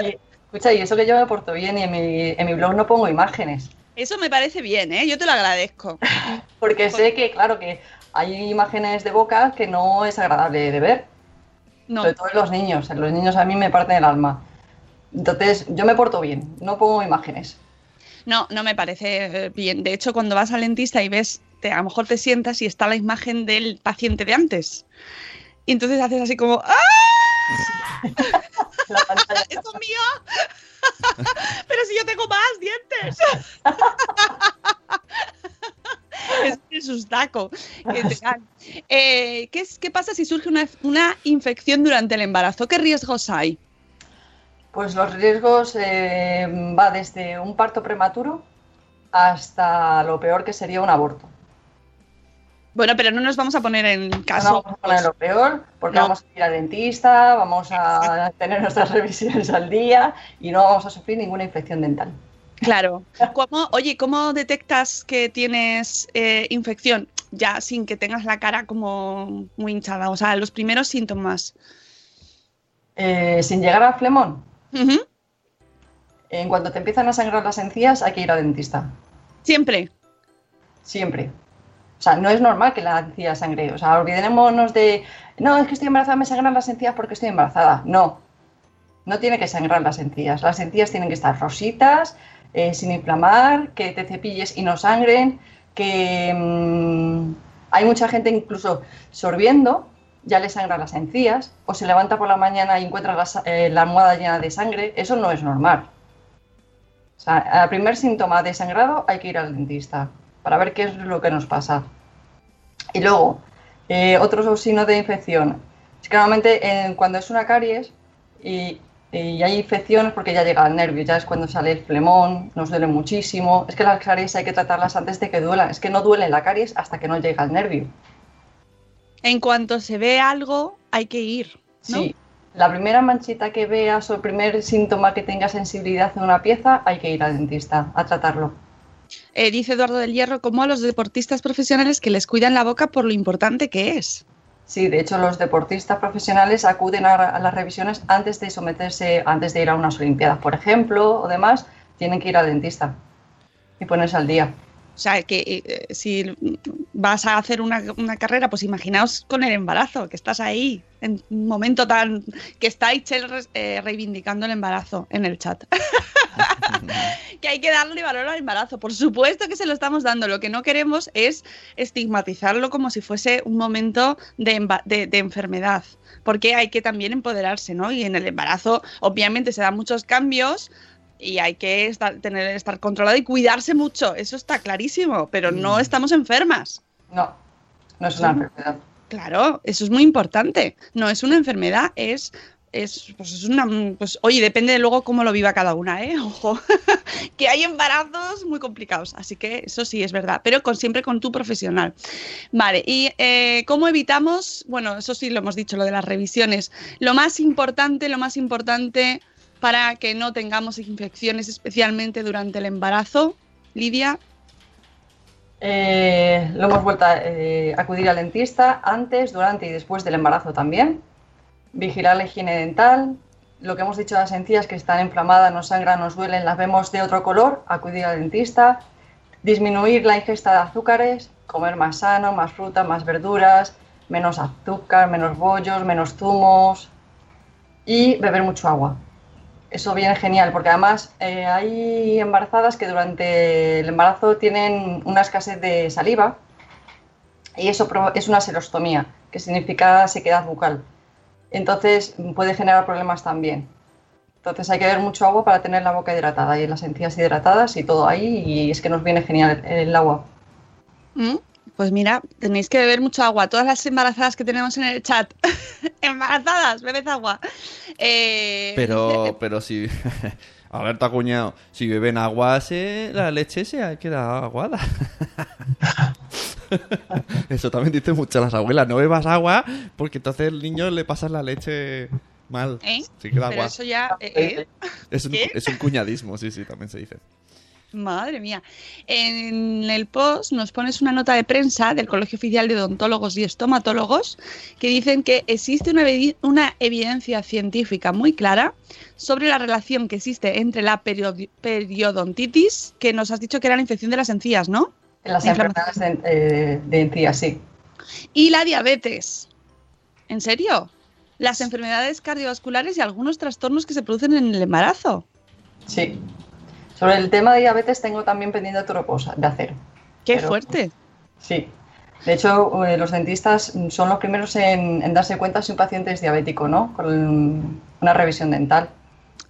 Y, escucha, y eso que yo me porto bien y en mi, en mi blog no pongo imágenes, Eso me parece bien, ¿eh? Yo te lo agradezco. porque sé que, claro, que hay imágenes de boca que no es agradable de ver, No, sobre todo en los niños, en los niños a mí me parten el alma. Entonces, yo me porto bien, no pongo imágenes. No, no me parece eh, bien. De hecho, cuando vas al dentista y ves, te, a lo mejor te sientas y está la imagen del paciente de antes. Y entonces haces así como, ¡ah! ¡Eso es mío! Pero si yo tengo más dientes. es el sustaco que te dan. Eh, ¿qué, ¿Qué pasa si surge una, una infección durante el embarazo? ¿Qué riesgos hay? Pues los riesgos eh, va desde un parto prematuro hasta lo peor que sería un aborto. Bueno, pero no nos vamos a poner en No caso. vamos a poner lo peor, porque No. vamos a ir al dentista, vamos a tener nuestras revisiones al día y no vamos a sufrir ninguna infección dental. Claro. ¿Cómo, oye, ¿cómo detectas que tienes eh, infección? Ya sin que tengas la cara como muy hinchada. O sea, los primeros síntomas. Eh, sin llegar al flemón, En cuanto te empiezan a sangrar las encías, hay que ir al dentista. Siempre. Siempre. O sea, no es normal que la encía sangre. O sea, olvidémonos de, no, es que estoy embarazada, me sangran las encías porque estoy embarazada. No. No tiene que sangrar las encías. Las encías tienen que estar rositas, eh, sin inflamar, que te cepilles y no sangren, que mm, hay mucha gente incluso sorbiendo, ya le sangran las encías, o se levanta por la mañana y encuentra la, eh, la almohada llena de sangre. Eso no es normal. O sea, al primer síntoma de sangrado hay que ir al dentista para ver qué es lo que nos pasa. Y luego, eh, otro signo de infección. Es que normalmente cuando es una caries y, y hay infecciones porque ya llega al nervio, ya es cuando sale el flemón, nos duele muchísimo. Es que las caries hay que tratarlas antes de que duelan. Es que no duele la caries hasta que no llega al nervio. En cuanto se ve algo, hay que ir. ¿no? Sí. La primera manchita que veas o el primer síntoma que tenga sensibilidad en una pieza, hay que ir al dentista a tratarlo. Eh, dice Eduardo del Hierro, como a los deportistas profesionales que les cuidan la boca por lo importante que es. Sí, de hecho los deportistas profesionales acuden a, a las revisiones antes de someterse, antes de ir a unas olimpiadas, por ejemplo, o demás, tienen que ir al dentista y ponerse al día. O sea, que eh, si vas a hacer una, carrera, pues imaginaos con el embarazo, que estás ahí, en un momento tan... que está Ichel eh, reivindicando el embarazo en el chat. que hay que darle valor al embarazo. Por supuesto que se lo estamos dando. Lo que no queremos es estigmatizarlo como si fuese un momento de- de enfermedad. Porque hay que también empoderarse, ¿no? Y en el embarazo, obviamente, se dan muchos cambios y hay que estar, tener, estar controlado y cuidarse mucho. Eso está clarísimo. Pero no estamos enfermas. No, no es una enfermedad. Claro, eso es muy importante. No es una enfermedad, es es, pues es una. Pues, oye, depende de luego cómo lo viva cada una, ¿eh? Ojo. que hay embarazos muy complicados. Así que eso sí es verdad. Pero con, siempre con tu profesional. Vale. ¿Y eh, cómo evitamos? Bueno, eso sí lo hemos dicho, lo de las revisiones. Lo más importante, lo más importante para que no tengamos infecciones, especialmente durante el embarazo. Lidia. Eh, lo hemos vuelto a eh, acudir al dentista antes, durante y después del embarazo también. Vigilar la higiene dental. Lo que hemos dicho de las encías que están inflamadas, nos sangran, nos duelen, las vemos de otro color, acudir al dentista. Disminuir la ingesta de azúcares, comer más sano, más fruta, más verduras, menos azúcar, menos bollos, menos zumos y beber mucho agua. Eso viene genial, porque además eh, hay embarazadas que durante el embarazo tienen una escasez de saliva y eso es una serostomía, que significa sequedad bucal. Entonces puede generar problemas también. Entonces hay que beber mucho agua para tener la boca hidratada y las encías hidratadas y todo ahí y es que nos viene genial el, agua. ¿Mm? Pues mira, tenéis que beber mucho agua. Todas las embarazadas que tenemos en el chat, embarazadas, bebed agua. Eh, Pero, pero si. Alberto Acuñado, si beben agua, se, la leche se queda aguada. Eso también dicen mucho las abuelas. No bebas agua porque entonces el niño le pasas la leche mal. ¿Eh? Pero agua. eso ya... eh, eh. Es un, es un cuñadismo, sí, sí, también se dice. Madre mía. En el post nos pones una nota de prensa del Colegio Oficial de Odontólogos y Estomatólogos que dicen que existe una, evi- una evidencia científica muy clara sobre la relación que existe entre la periodontitis, que nos has dicho que era la infección de las encías, ¿no? En las enfermedades de, eh, de encías, sí. Y la diabetes. ¿En serio? Las enfermedades cardiovasculares y algunos trastornos que se producen en el embarazo. Sí. Sobre el tema de diabetes tengo también pendiente otro reposa de hacer. ¡Qué Pero- fuerte! Sí. De hecho, eh, los dentistas son los primeros en, en darse cuenta si un paciente es diabético, ¿no? Con una revisión dental.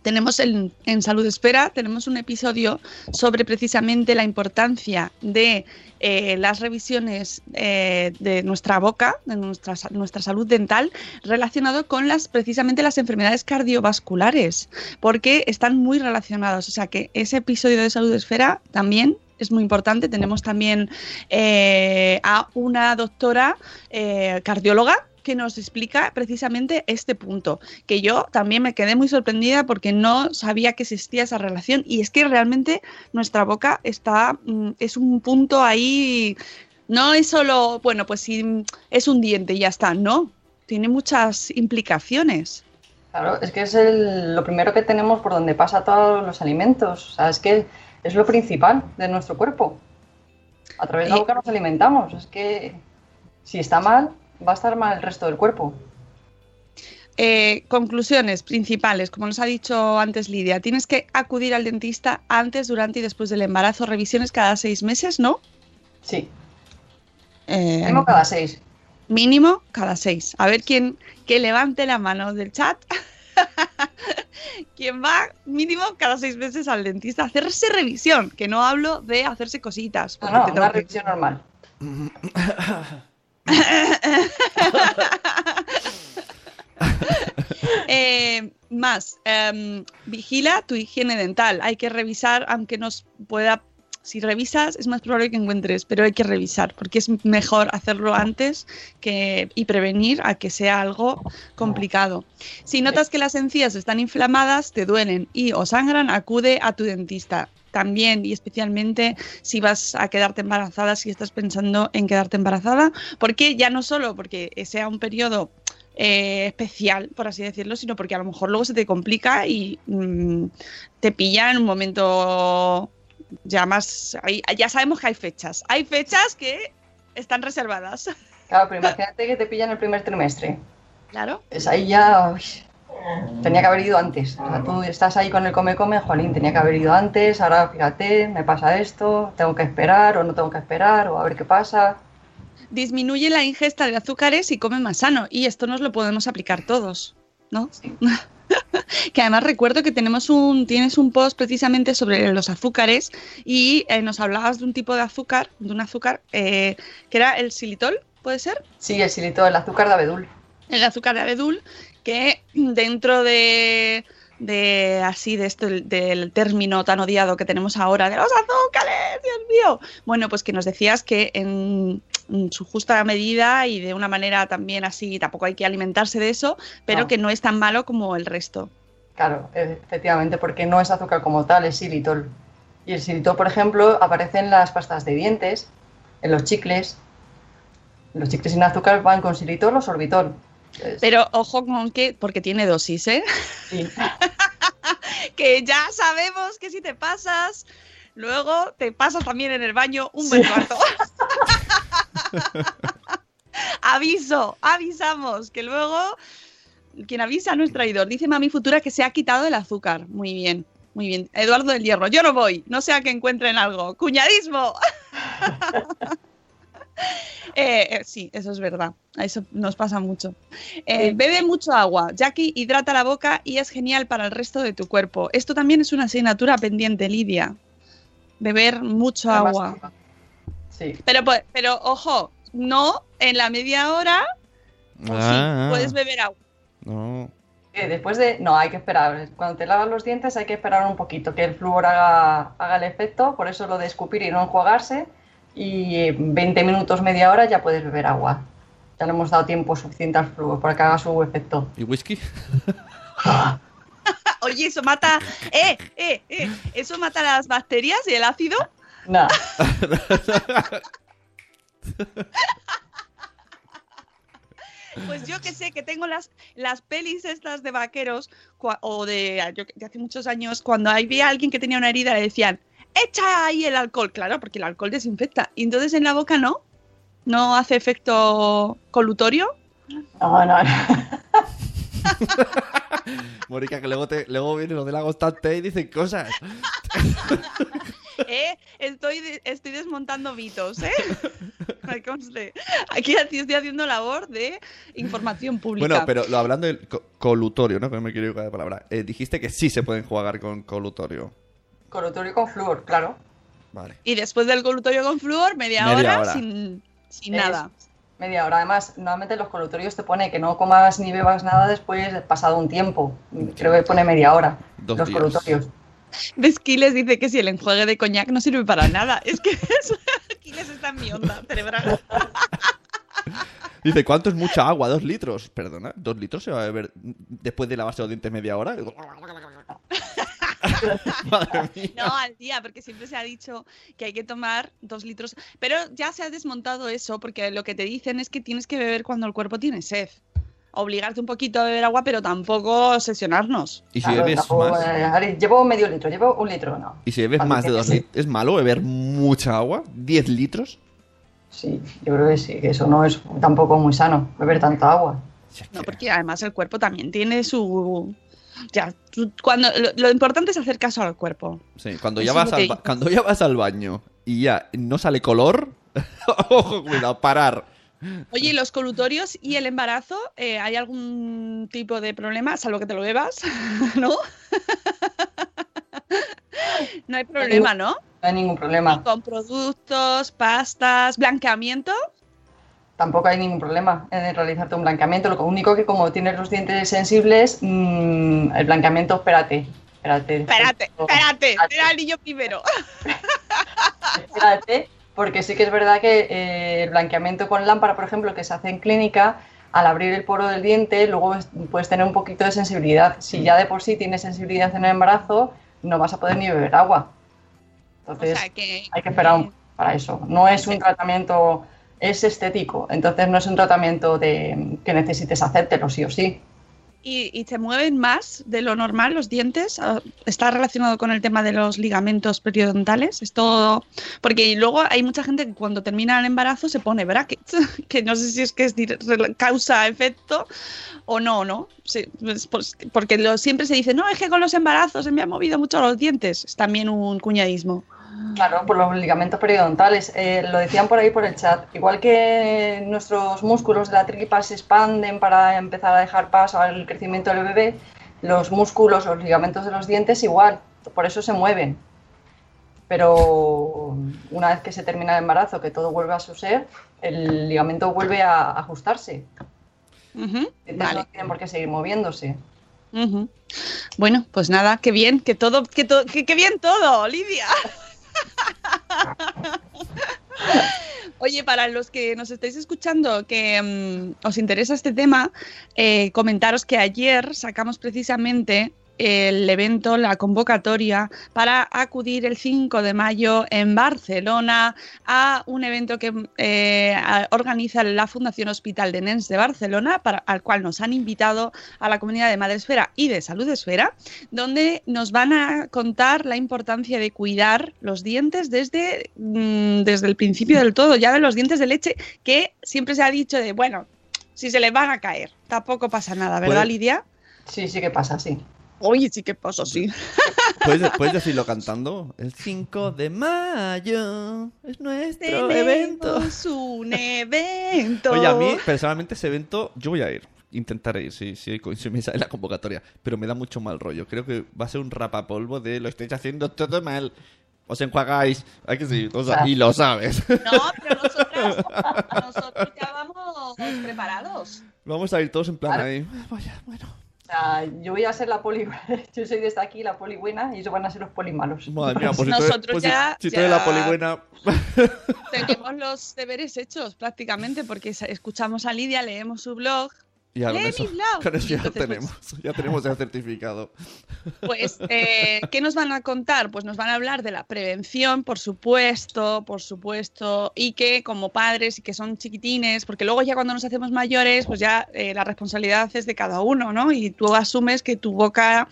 Tenemos en, en Salud Espera, tenemos un episodio sobre precisamente la importancia de eh, las revisiones eh, de nuestra boca, de nuestra, nuestra salud dental, relacionado con las precisamente las enfermedades cardiovasculares, porque están muy relacionados. O sea que ese episodio de Salud Esfera también es muy importante. Tenemos también eh, a una doctora eh, cardióloga que nos explica precisamente este punto, que yo también me quedé muy sorprendida porque no sabía que existía esa relación y es que realmente nuestra boca está, mm, es un punto ahí, no es solo, bueno, pues si es un diente y ya está, no, tiene muchas implicaciones. Claro, es que es el- lo primero que tenemos por donde pasa todos los alimentos. O sea, es que es lo principal de nuestro cuerpo. A través de la boca nos alimentamos. Es que si está mal, va a estar mal el resto del cuerpo. Eh, conclusiones principales, como nos ha dicho antes Lidia, tienes que acudir al dentista antes, durante y después del embarazo, revisiones cada seis meses, ¿no? Sí, Eh, tengo cada seis. Mínimo cada seis. A ver quién que levante la mano del chat. ¿Quién va mínimo cada seis meses al dentista a hacerse revisión? Que no hablo de hacerse cositas. No, no, una revisión normal. Eh, más, em, vigila tu higiene dental. Hay que revisar, aunque nos pueda. Si revisas, es más probable que encuentres, pero hay que revisar, porque es mejor hacerlo antes que, y prevenir a que sea algo complicado. Si notas que las encías están inflamadas, te duelen y o sangran, acude a tu dentista. También y especialmente si vas a quedarte embarazada, si estás pensando en quedarte embarazada, porque ya no solo porque sea un periodo eh, especial, por así decirlo, sino porque a lo mejor luego se te complica y mm, te pilla en un momento ya más... ahí- ya sabemos que hay fechas. Hay fechas que están reservadas. Claro, pero imagínate que te pillan el primer trimestre. Claro. Es ahí ya. uy, tenía que haber ido antes. O sea, tú estás ahí con el come-come, jolín, tenía que haber ido antes. Ahora fíjate, me pasa esto, tengo que esperar o no tengo que esperar o a ver qué pasa. Disminuye la ingesta de azúcares y come más sano. Y esto nos lo podemos aplicar todos, ¿no? que además recuerdo que tenemos un, tienes un post precisamente sobre los azúcares y eh, nos hablabas de un tipo de azúcar, de un azúcar eh, que era el xilitol, ¿puede ser? Sí, el xilitol, el azúcar de abedul. el azúcar de abedul, que dentro de, de así de esto del término tan odiado que tenemos ahora de los azúcares, Dios mío. Bueno, pues que nos decías que en, en su justa medida y de una manera también así, tampoco hay que alimentarse de eso, pero No. que no es tan malo como el resto. Claro, e- efectivamente, porque no es azúcar como tal, es xilitol. Y el xilitol, por ejemplo, aparece en las pastas de dientes, en los chicles. Los chicles sin azúcar van con xilitol o sorbitol. Pero ojo con que, porque tiene dosis, ¿eh? sí. que ya sabemos que si te pasas, luego te pasas también en el baño un buen rato. Aviso, avisamos, que luego quien avisa no es traidor. Dice Mami Futura que se ha quitado el azúcar. Muy bien, muy bien. Eduardo del Hierro, yo no voy, no sea que encuentren algo. ¡Cuñadismo! Eh, eh, sí, eso es verdad. Eso nos pasa mucho. Eh, Sí. Bebe mucho agua. Jackie hidrata la boca y es genial para el resto de tu cuerpo. Esto también es una asignatura pendiente, Lidia. Beber mucho agua. Sí, Pero, pues- pero ojo, no en la media hora. o Ah, sí, puedes beber agua. No. después de... No, hay que esperar. Cuando te lavas los dientes hay que esperar un poquito, que el flúor haga, haga el efecto, por eso lo de escupir y no enjuagarse. Y 20 minutos, media hora ya puedes beber agua. Ya le hemos dado tiempo suficiente al flúor para que haga su efecto. ¿Y whisky? Oye, eso mata. ¡Eh, eh, eh! ¿Eso mata las bacterias y el ácido? Nada. Pues yo que sé, que tengo las, las pelis estas de vaqueros o de, yo de hace muchos años, cuando había alguien que tenía una herida le decían, echa ahí el alcohol, claro, porque el alcohol desinfecta. Y entonces en la boca no, no hace efecto colutorio. No, no, no. Mónica, que luego, te, luego viene lo de la constante y dicen cosas. Eh, estoy, estoy desmontando mitos, ¿eh? Aquí estoy haciendo labor de información pública. Bueno, pero lo, hablando del co- colutorio, ¿no? Que no me quiero equivocar de palabra. Eh, dijiste que sí se pueden jugar con colutorio. Colutorio con flúor, claro. Vale. Y después del colutorio con flúor, media, Media hora, hora. sin, sin Es nada. Media hora. Además, normalmente los colutorios te pone que no comas ni bebas nada después de pasado un tiempo. Creo que pone media hora. Dos los días. colutorios. Vesquiles dice que si el enjuague de coñac no sirve para nada. Es que es- Aquiles está en mi onda cerebral. Dice, ¿cuánto es mucha agua? ¿Dos litros? Perdona, ¿dos litros se va a beber después de lavarse los dientes media hora? No, al día, porque siempre se ha dicho que hay que tomar dos litros. Pero ya se ha desmontado eso, porque lo que te dicen es que tienes que beber cuando el cuerpo tiene sed. Obligarte un poquito a beber agua, pero tampoco obsesionarnos. ¿Y si Claro, bebes tampoco, más? eh, llevo medio litro, llevo un litro, no. ¿Y si bebes Cuando más de dos litros? ¿Es malo beber mucha agua? ¿10 litros? Sí, yo creo que sí, que eso no es tampoco muy sano, beber tanta agua. No, que- porque además el cuerpo también tiene su. Ya, tú- cuando lo, lo importante es hacer caso al cuerpo. Sí, cuando ya, vas al cuando ya vas al baño y ya no sale color, ojo, cuidado, parar. Oye, ¿y los colutorios y el embarazo, eh, ¿hay algún tipo de problema, salvo que te lo bebas? ¿No? no hay problema, ¿no? No hay ningún problema. Con productos, pastas, blanqueamiento. Tampoco hay ningún problema en realizarte un blanqueamiento. Lo único que como tienes los dientes sensibles, mm, el blanqueamiento, espérate. Espérate, Espérate, espérate, era el niño primero. espérate, porque sí que es verdad que eh, el blanqueamiento con lámpara, por ejemplo, que se hace en clínica, al abrir el poro del diente, luego es- puedes tener un poquito de sensibilidad. Si ya de por sí tienes sensibilidad en el embarazo, no vas a poder ni beber agua. O Entonces, sea que. hay que esperar un- para eso. No es un tratamiento, es estético, entonces no es un tratamiento de que necesites hacértelo sí o sí. ¿Y, y se mueven más de lo normal los dientes? Ah, ¿Está relacionado con el tema de los ligamentos periodontales? Esto, porque luego hay mucha gente que cuando termina el embarazo se pone brackets, que no sé si es que es causa-efecto o no, ¿no? Porque siempre se dice, no, es que con los embarazos se me han movido mucho los dientes. Es también un cuñadismo. Claro, por los ligamentos periodontales. Eh, lo decían por ahí por el chat. Igual que nuestros músculos de la tripa se expanden para empezar a dejar paso al crecimiento del bebé, los músculos, los ligamentos de los dientes igual. Por eso se mueven. Pero una vez que se termina el embarazo, que todo vuelve a su ser, el ligamento vuelve a ajustarse. Entonces Vale. no tienen por qué seguir moviéndose. Bueno, pues nada, qué bien, que todo, que, to- que, que bien todo, Lidia. Oye, para los que nos estáis escuchando, que mm, os interesa este tema, eh, comentaros que ayer sacamos precisamente el evento, la convocatoria para acudir el 5 de mayo en Barcelona a un evento que eh, organiza la Fundación Hospital de Nens de Barcelona, para, al cual nos han invitado a la comunidad de Madre Esfera y de Salud Esfera, donde nos van a contar la importancia de cuidar los dientes desde, mm, desde el principio del todo, ya de los dientes de leche, que siempre se ha dicho de, bueno, si se les van a caer, tampoco pasa nada, ¿verdad, Lidia? Sí, sí que pasa, sí. Oye, sí que pasa, sí. ¿Puedes, puedes decirlo cantando? El 5 de mayo es nuestro Tenemos evento. un evento. Oye, a mí, personalmente, ese evento, yo voy a ir. Intentaré ir, si, si, si me sale la convocatoria. Pero me da mucho mal rollo. Creo que va a ser un rapapolvo de lo estáis haciendo todo mal. Os enjuagáis. Hay que sí, o sea, y lo sabes. No, pero nosotros, nosotros ya vamos preparados. Vamos a ir todos en plan Claro. ahí. Vaya, bueno. O sea, yo voy a ser la poli... Yo soy desde aquí la poli buena y ellos van a ser los poli malos. Madre mía, pues si tú eres, Nosotros pues si- ya- si tú eres la poli buena. Tenemos los deberes hechos prácticamente porque escuchamos a Lidia, leemos su blog. Ya con eso, con ya Entonces, pues, tenemos. Ya tenemos el certificado. Pues, eh, ¿qué nos van a contar? Pues nos van a hablar de la prevención, por supuesto, por supuesto, y que como padres y que son chiquitines, porque luego ya cuando nos hacemos mayores, pues ya eh, la responsabilidad es de cada uno, ¿no? Y tú asumes que tu boca,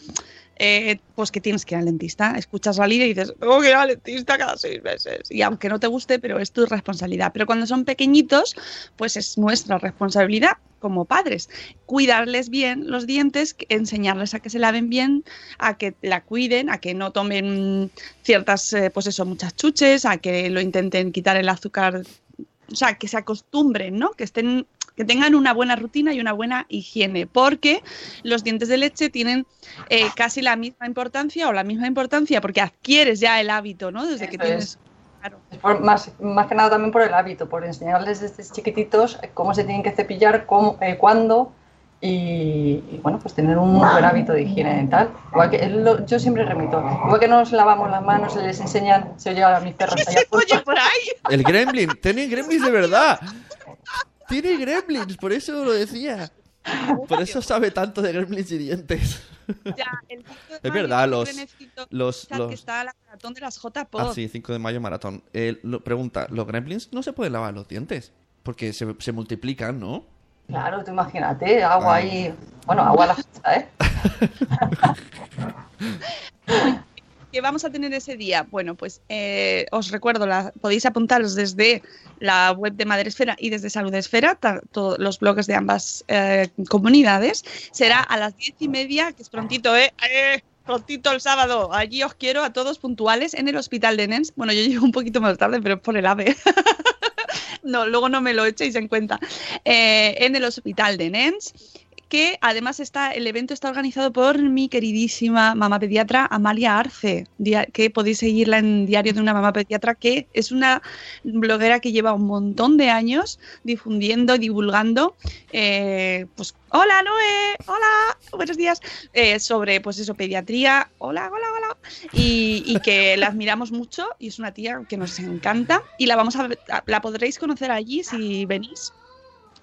eh, pues que tienes que ir al dentista. Escuchas a Lidia y dices, tengo que ir al dentista cada seis meses. Y aunque no te guste, pero es tu responsabilidad. Pero cuando son pequeñitos, pues es nuestra responsabilidad como padres. Cuidarles bien los dientes, enseñarles a que se laven bien, a que la cuiden, a que no tomen ciertas, eh, pues eso, muchas chuches, a que lo intenten quitar el azúcar, o sea, que se acostumbren, ¿no? Que estén que tengan una buena rutina y una buena higiene, porque los dientes de leche tienen eh, casi la misma importancia o la misma importancia porque adquieres ya el hábito, ¿no? Desde que tienes es. Es por- más, más que nada también por el hábito, por enseñarles desde chiquititos cómo se tienen que cepillar, cómo, eh, cuándo y, y, bueno, pues tener un buen hábito de higiene dental. Igual que lo- yo siempre remito, igual que nos lavamos las manos, se les enseñan, se oye a mis perros allá Oye, por ahí. El gremlin. Tiene gremlins de verdad. Tiene gremlins, por eso lo decía. Por eso sabe tanto de gremlins y dientes. Ya, el 5 de Es mayo verdad, los- los- los- que está la maratón de las J-Pop. Ah, sí, 5 de mayo maratón. Eh, lo- pregunta, ¿los gremlins no se pueden lavar los dientes? Porque se, se multiplican, ¿no? Claro, tú imagínate, agua ahí, bueno, agua a la ¿eh? ¿Qué vamos a tener ese día? Bueno, pues eh, os recuerdo, podéis apuntaros desde la web de Madresfera y desde Salud Esfera, todos los blogs de ambas eh, comunidades. Será a las diez y media, que es prontito, ¿eh? ¡Eh! Prontito el sábado. Allí os quiero a todos puntuales en el Hospital de Nens. Bueno, yo llego un poquito más tarde, pero es por el AVE. no, luego no me lo echéis en cuenta. En el Hospital de Nens que además está, el evento está organizado por mi queridísima mamá pediatra Amalia Arce, que podéis seguirla en Diario de una mamá pediatra, que es una bloguera que lleva un montón de años difundiendo, divulgando, eh, pues, hola Noé, hola, buenos días, eh, sobre, pues eso, pediatría, hola, hola, hola, y, y que la admiramos mucho y es una tía que nos encanta y la vamos a, la podréis conocer allí si venís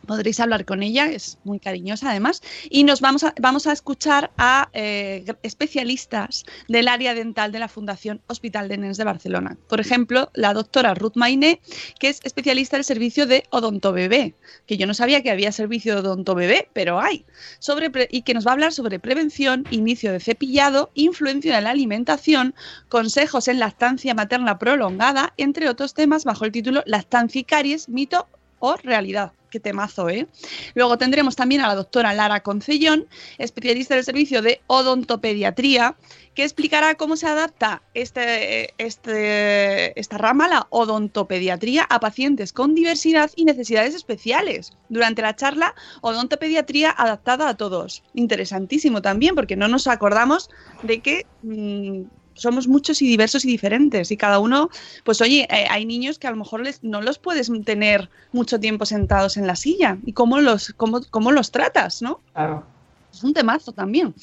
podréis hablar con ella, es muy cariñosa además, y nos vamos a, vamos a escuchar a eh, especialistas del área dental de la Fundación Hospital de Nens de Barcelona. Por ejemplo, la doctora Ruth Mainé, que es especialista del servicio de odontobebé, que yo no sabía que había servicio de odontobebé, pero hay, sobre y que nos va a hablar sobre prevención, inicio de cepillado, influencia de la alimentación, consejos en lactancia materna prolongada, entre otros temas, bajo el título Lactancia y caries, mito o realidad. Qué temazo, ¿eh? Luego tendremos también a la doctora Lara Concellón, especialista del servicio de odontopediatría, que explicará cómo se adapta este, este, esta rama, la odontopediatría, a pacientes con diversidad y necesidades especiales. Durante la charla, odontopediatría adaptada a todos. Interesantísimo también, porque no nos acordamos de que mm, somos muchos y diversos y diferentes. Y cada uno, pues oye, eh, hay niños que a lo mejor les, no los puedes tener mucho tiempo sentados en la silla. ¿Y cómo los, cómo, cómo los tratas, no? Claro. Es un temazo también.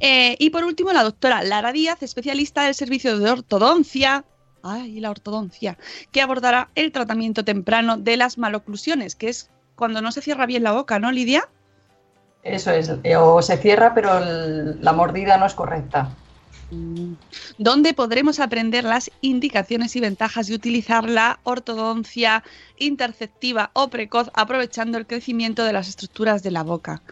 Eh, y por último, la doctora Lara Díaz, especialista del servicio de ortodoncia. Ay, la ortodoncia, que abordará el tratamiento temprano de las maloclusiones, que es cuando no se cierra bien la boca, ¿no, Lidia? Eso es. eh, O se cierra, pero el- la mordida no es correcta. Donde podremos aprender las indicaciones y ventajas de utilizar la ortodoncia interceptiva o precoz aprovechando el crecimiento de las estructuras de la boca.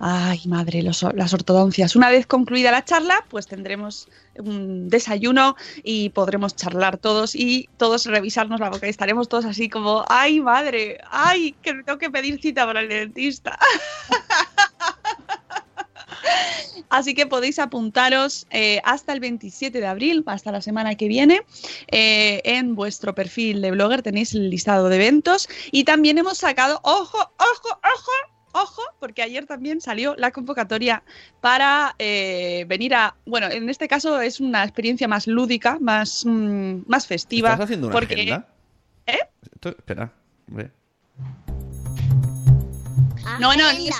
Ay, madre, las ortodoncias. Una vez concluida la charla, pues tendremos un desayuno y podremos charlar todos y todos revisarnos la boca y estaremos todos así como, ay, madre, ay, que me tengo que pedir cita para el dentista. Así que podéis apuntaros eh, hasta el 27 de abril, hasta la semana que viene. Eh, en vuestro perfil de blogger tenéis el listado de eventos y también hemos sacado, ojo, ojo, ojo, ojo, porque ayer también salió la convocatoria para eh, venir a, bueno, en este caso es una experiencia más lúdica, más, mm, más festiva. ¿Estás haciendo una porque, agenda? ¿Eh? Esto- espera, hombre. No, no, es-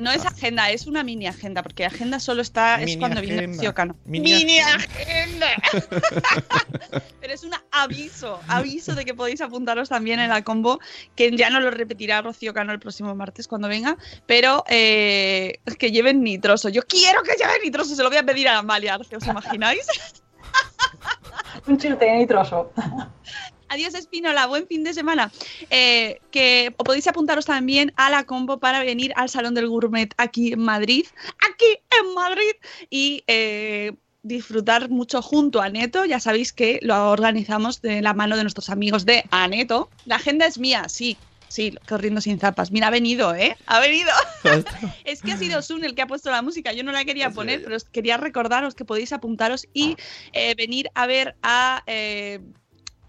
no es agenda, es una mini agenda, porque agenda solo está, es cuando viene agenda. Rocío Cano. Mini Mini agenda. Pero es un aviso, aviso de que podéis apuntaros también en la combo, que ya no lo repetirá Rocío Cano el próximo martes cuando venga, pero eh, que lleven nitroso. Yo quiero que lleven nitroso, se lo voy a pedir a Amalia ¿os imagináis? Un chute nitroso. Adiós, Espinola, buen fin de semana. Eh, que podéis apuntaros también a la combo para venir al Salón del Gourmet aquí en Madrid, aquí en Madrid, y eh, disfrutar mucho junto a Neto. Ya sabéis que lo organizamos de la mano de nuestros amigos de Aneto. La agenda es mía, sí. Sí, corriendo sin zapas. Mira, ha venido, ¿eh? Ha venido. es que ha sido Sun el que ha puesto la música. Yo no la quería poner, pero quería recordaros que podéis apuntaros y eh, venir a ver a eh,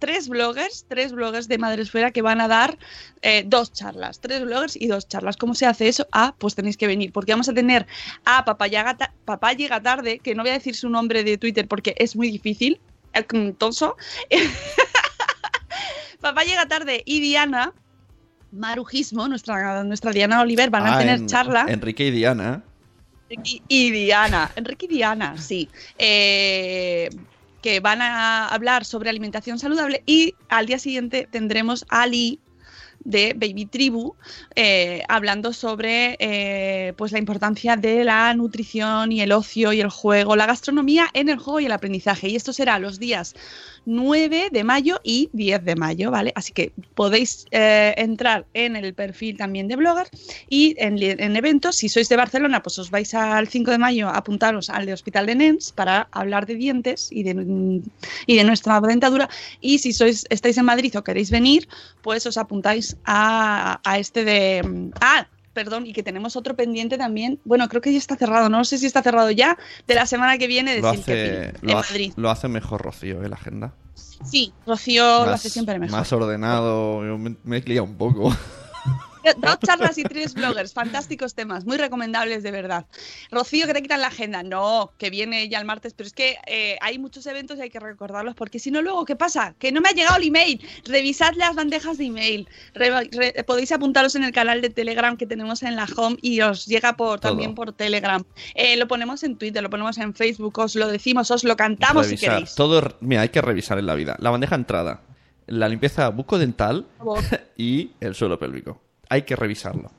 tres bloggers, tres bloggers de Madresfera que van a dar eh, dos charlas, tres bloggers y dos charlas. ¿Cómo se hace eso? Ah, pues tenéis que venir, porque vamos a tener a Papá Llega, Tarde, que no voy a decir su nombre de Twitter porque es muy difícil, tonso. Papá Llega Tarde y Diana. Marujismo, nuestra, nuestra Diana Oliver, van a Ah, tener en- charla. Enrique y Diana. Enrique y Diana. Enrique y Diana, sí. Eh, que van a hablar sobre alimentación saludable y al día siguiente tendremos a Ali de Baby Tribu eh, hablando sobre eh, pues la importancia de la nutrición y el ocio y el juego, la gastronomía en el juego y el aprendizaje. Y esto será los días 9 de mayo y 10 de mayo, ¿vale? Así que podéis eh, entrar en el perfil también de Blogger y en, en eventos, si sois de Barcelona, pues os vais al 5 de mayo a apuntaros al de Hospital de Nens para hablar de dientes y de, y de nuestra dentadura. Y si sois, estáis en Madrid o queréis venir, pues os apuntáis a, a este de... Ah, perdón, y que tenemos otro pendiente también. Bueno, creo que ya está cerrado, no sé si está cerrado ya, de la semana que viene de Lo hace, Pil, lo, en hace, Madrid. lo hace mejor Rocío, ¿eh? La agenda. Sí, Rocío lo hace siempre mejor. Más ordenado. Me he liado un poco. Dos charlas y tres bloggers, fantásticos temas, muy recomendables de verdad. Rocío, que te quitan la agenda. No, que viene ya el martes, pero es que eh, hay muchos eventos y hay que recordarlos, porque si no, luego, ¿qué pasa? Que no me ha llegado el email. Revisad las bandejas de email. Re- re- podéis apuntaros en el canal de Telegram que tenemos en la home y os llega por Todo. también por Telegram. Eh, lo ponemos en Twitter, lo ponemos en Facebook, os lo decimos, os lo cantamos si queréis. Todo, mira, hay que revisar en la vida. La bandeja de entrada, la limpieza bucodental y el suelo pélvico. Hay que revisarlo.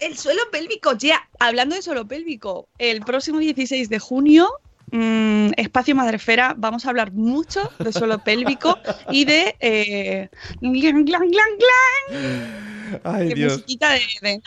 El suelo pélvico, ya. Hablando de suelo pélvico, el próximo 16 de junio, mm, Espacio Madrefera, vamos a hablar mucho de suelo pélvico y de. Eh, glan, glan, glan, Ay, de Dios. musiquita de, de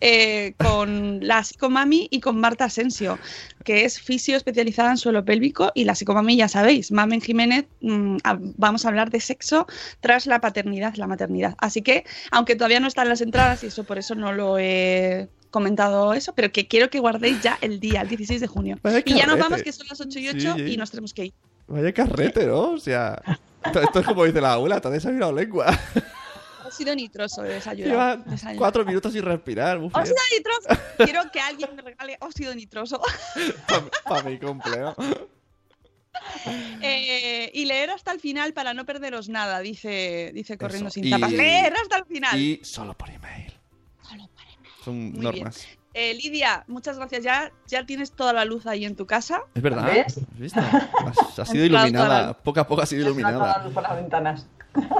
eh, con la psicomami y con Marta Asensio, que es fisio especializada en suelo pélvico. Y la psicomami, ya sabéis, Mamen Jiménez, mm, a- vamos a hablar de sexo tras la paternidad, la maternidad. Así que, aunque todavía no están las entradas y eso por eso no lo he comentado eso, pero que quiero que guardéis ya el día, el 16 de junio. Vaya Y ya nos vamos, que son las 8 y 8 Sí. y nos tenemos que ir. Vaya carrete, ¿no? O sea, esto, esto es como dice la abuela, te ha desayunado lengua. Óxido nitroso de Desayuno. cuatro minutos sin respirar. Bien. Óxido nitroso. Quiero que alguien me regale óxido nitroso. Para mi cumpleaños. Eh, y leer hasta el final para no perderos nada, dice, dice corriendo Eso. sin Y- tapas. Leer hasta el final. Y solo por email. Son Muy normas. Eh, Lidia, muchas gracias. Ya, ya tienes toda la luz ahí en tu casa. Es verdad. ¿Ves? ¿Has visto? Has, has sido iluminada. Poco a poco has sido Toda la iluminada. luz por las ventanas.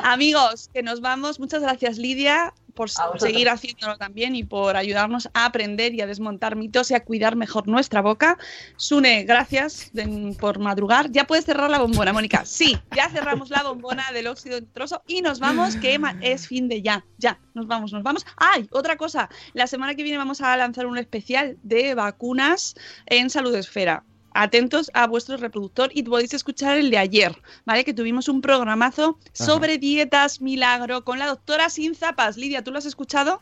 Amigos, que nos vamos. Muchas gracias, Lidia, por seguir haciéndolo también y por ayudarnos a aprender y a desmontar mitos y a cuidar mejor nuestra boca. Sune, gracias de- por madrugar. Ya puedes cerrar la bombona, Mónica. Sí, ya cerramos la bombona del óxido nitroso y nos vamos, que es fin de ya. Ya, nos vamos, nos vamos. ¡Ay! Otra cosa. La semana que viene vamos a lanzar un especial de vacunas en Salud Esfera. Atentos a vuestro reproductor y podéis escuchar el de ayer, ¿vale? Que tuvimos un programazo sobre dietas milagro con la doctora Sin Zapas. Lidia, ¿tú lo has escuchado?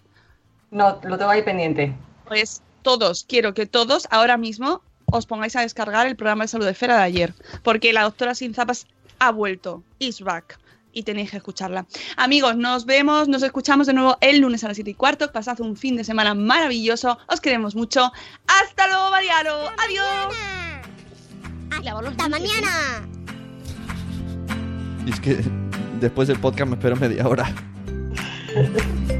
No, lo tengo ahí pendiente. Pues todos, quiero que todos ahora mismo os pongáis a descargar el programa de salud esfera de ayer, porque la doctora Sin Zapas ha vuelto, is back, y tenéis que escucharla. Amigos, nos vemos, nos escuchamos de nuevo el lunes a las 7 y cuarto. Pasad un fin de semana maravilloso, os queremos mucho. ¡Hasta luego, Mariano! ¡Adiós! Hasta mañana. Y es que después del podcast me espero media hora.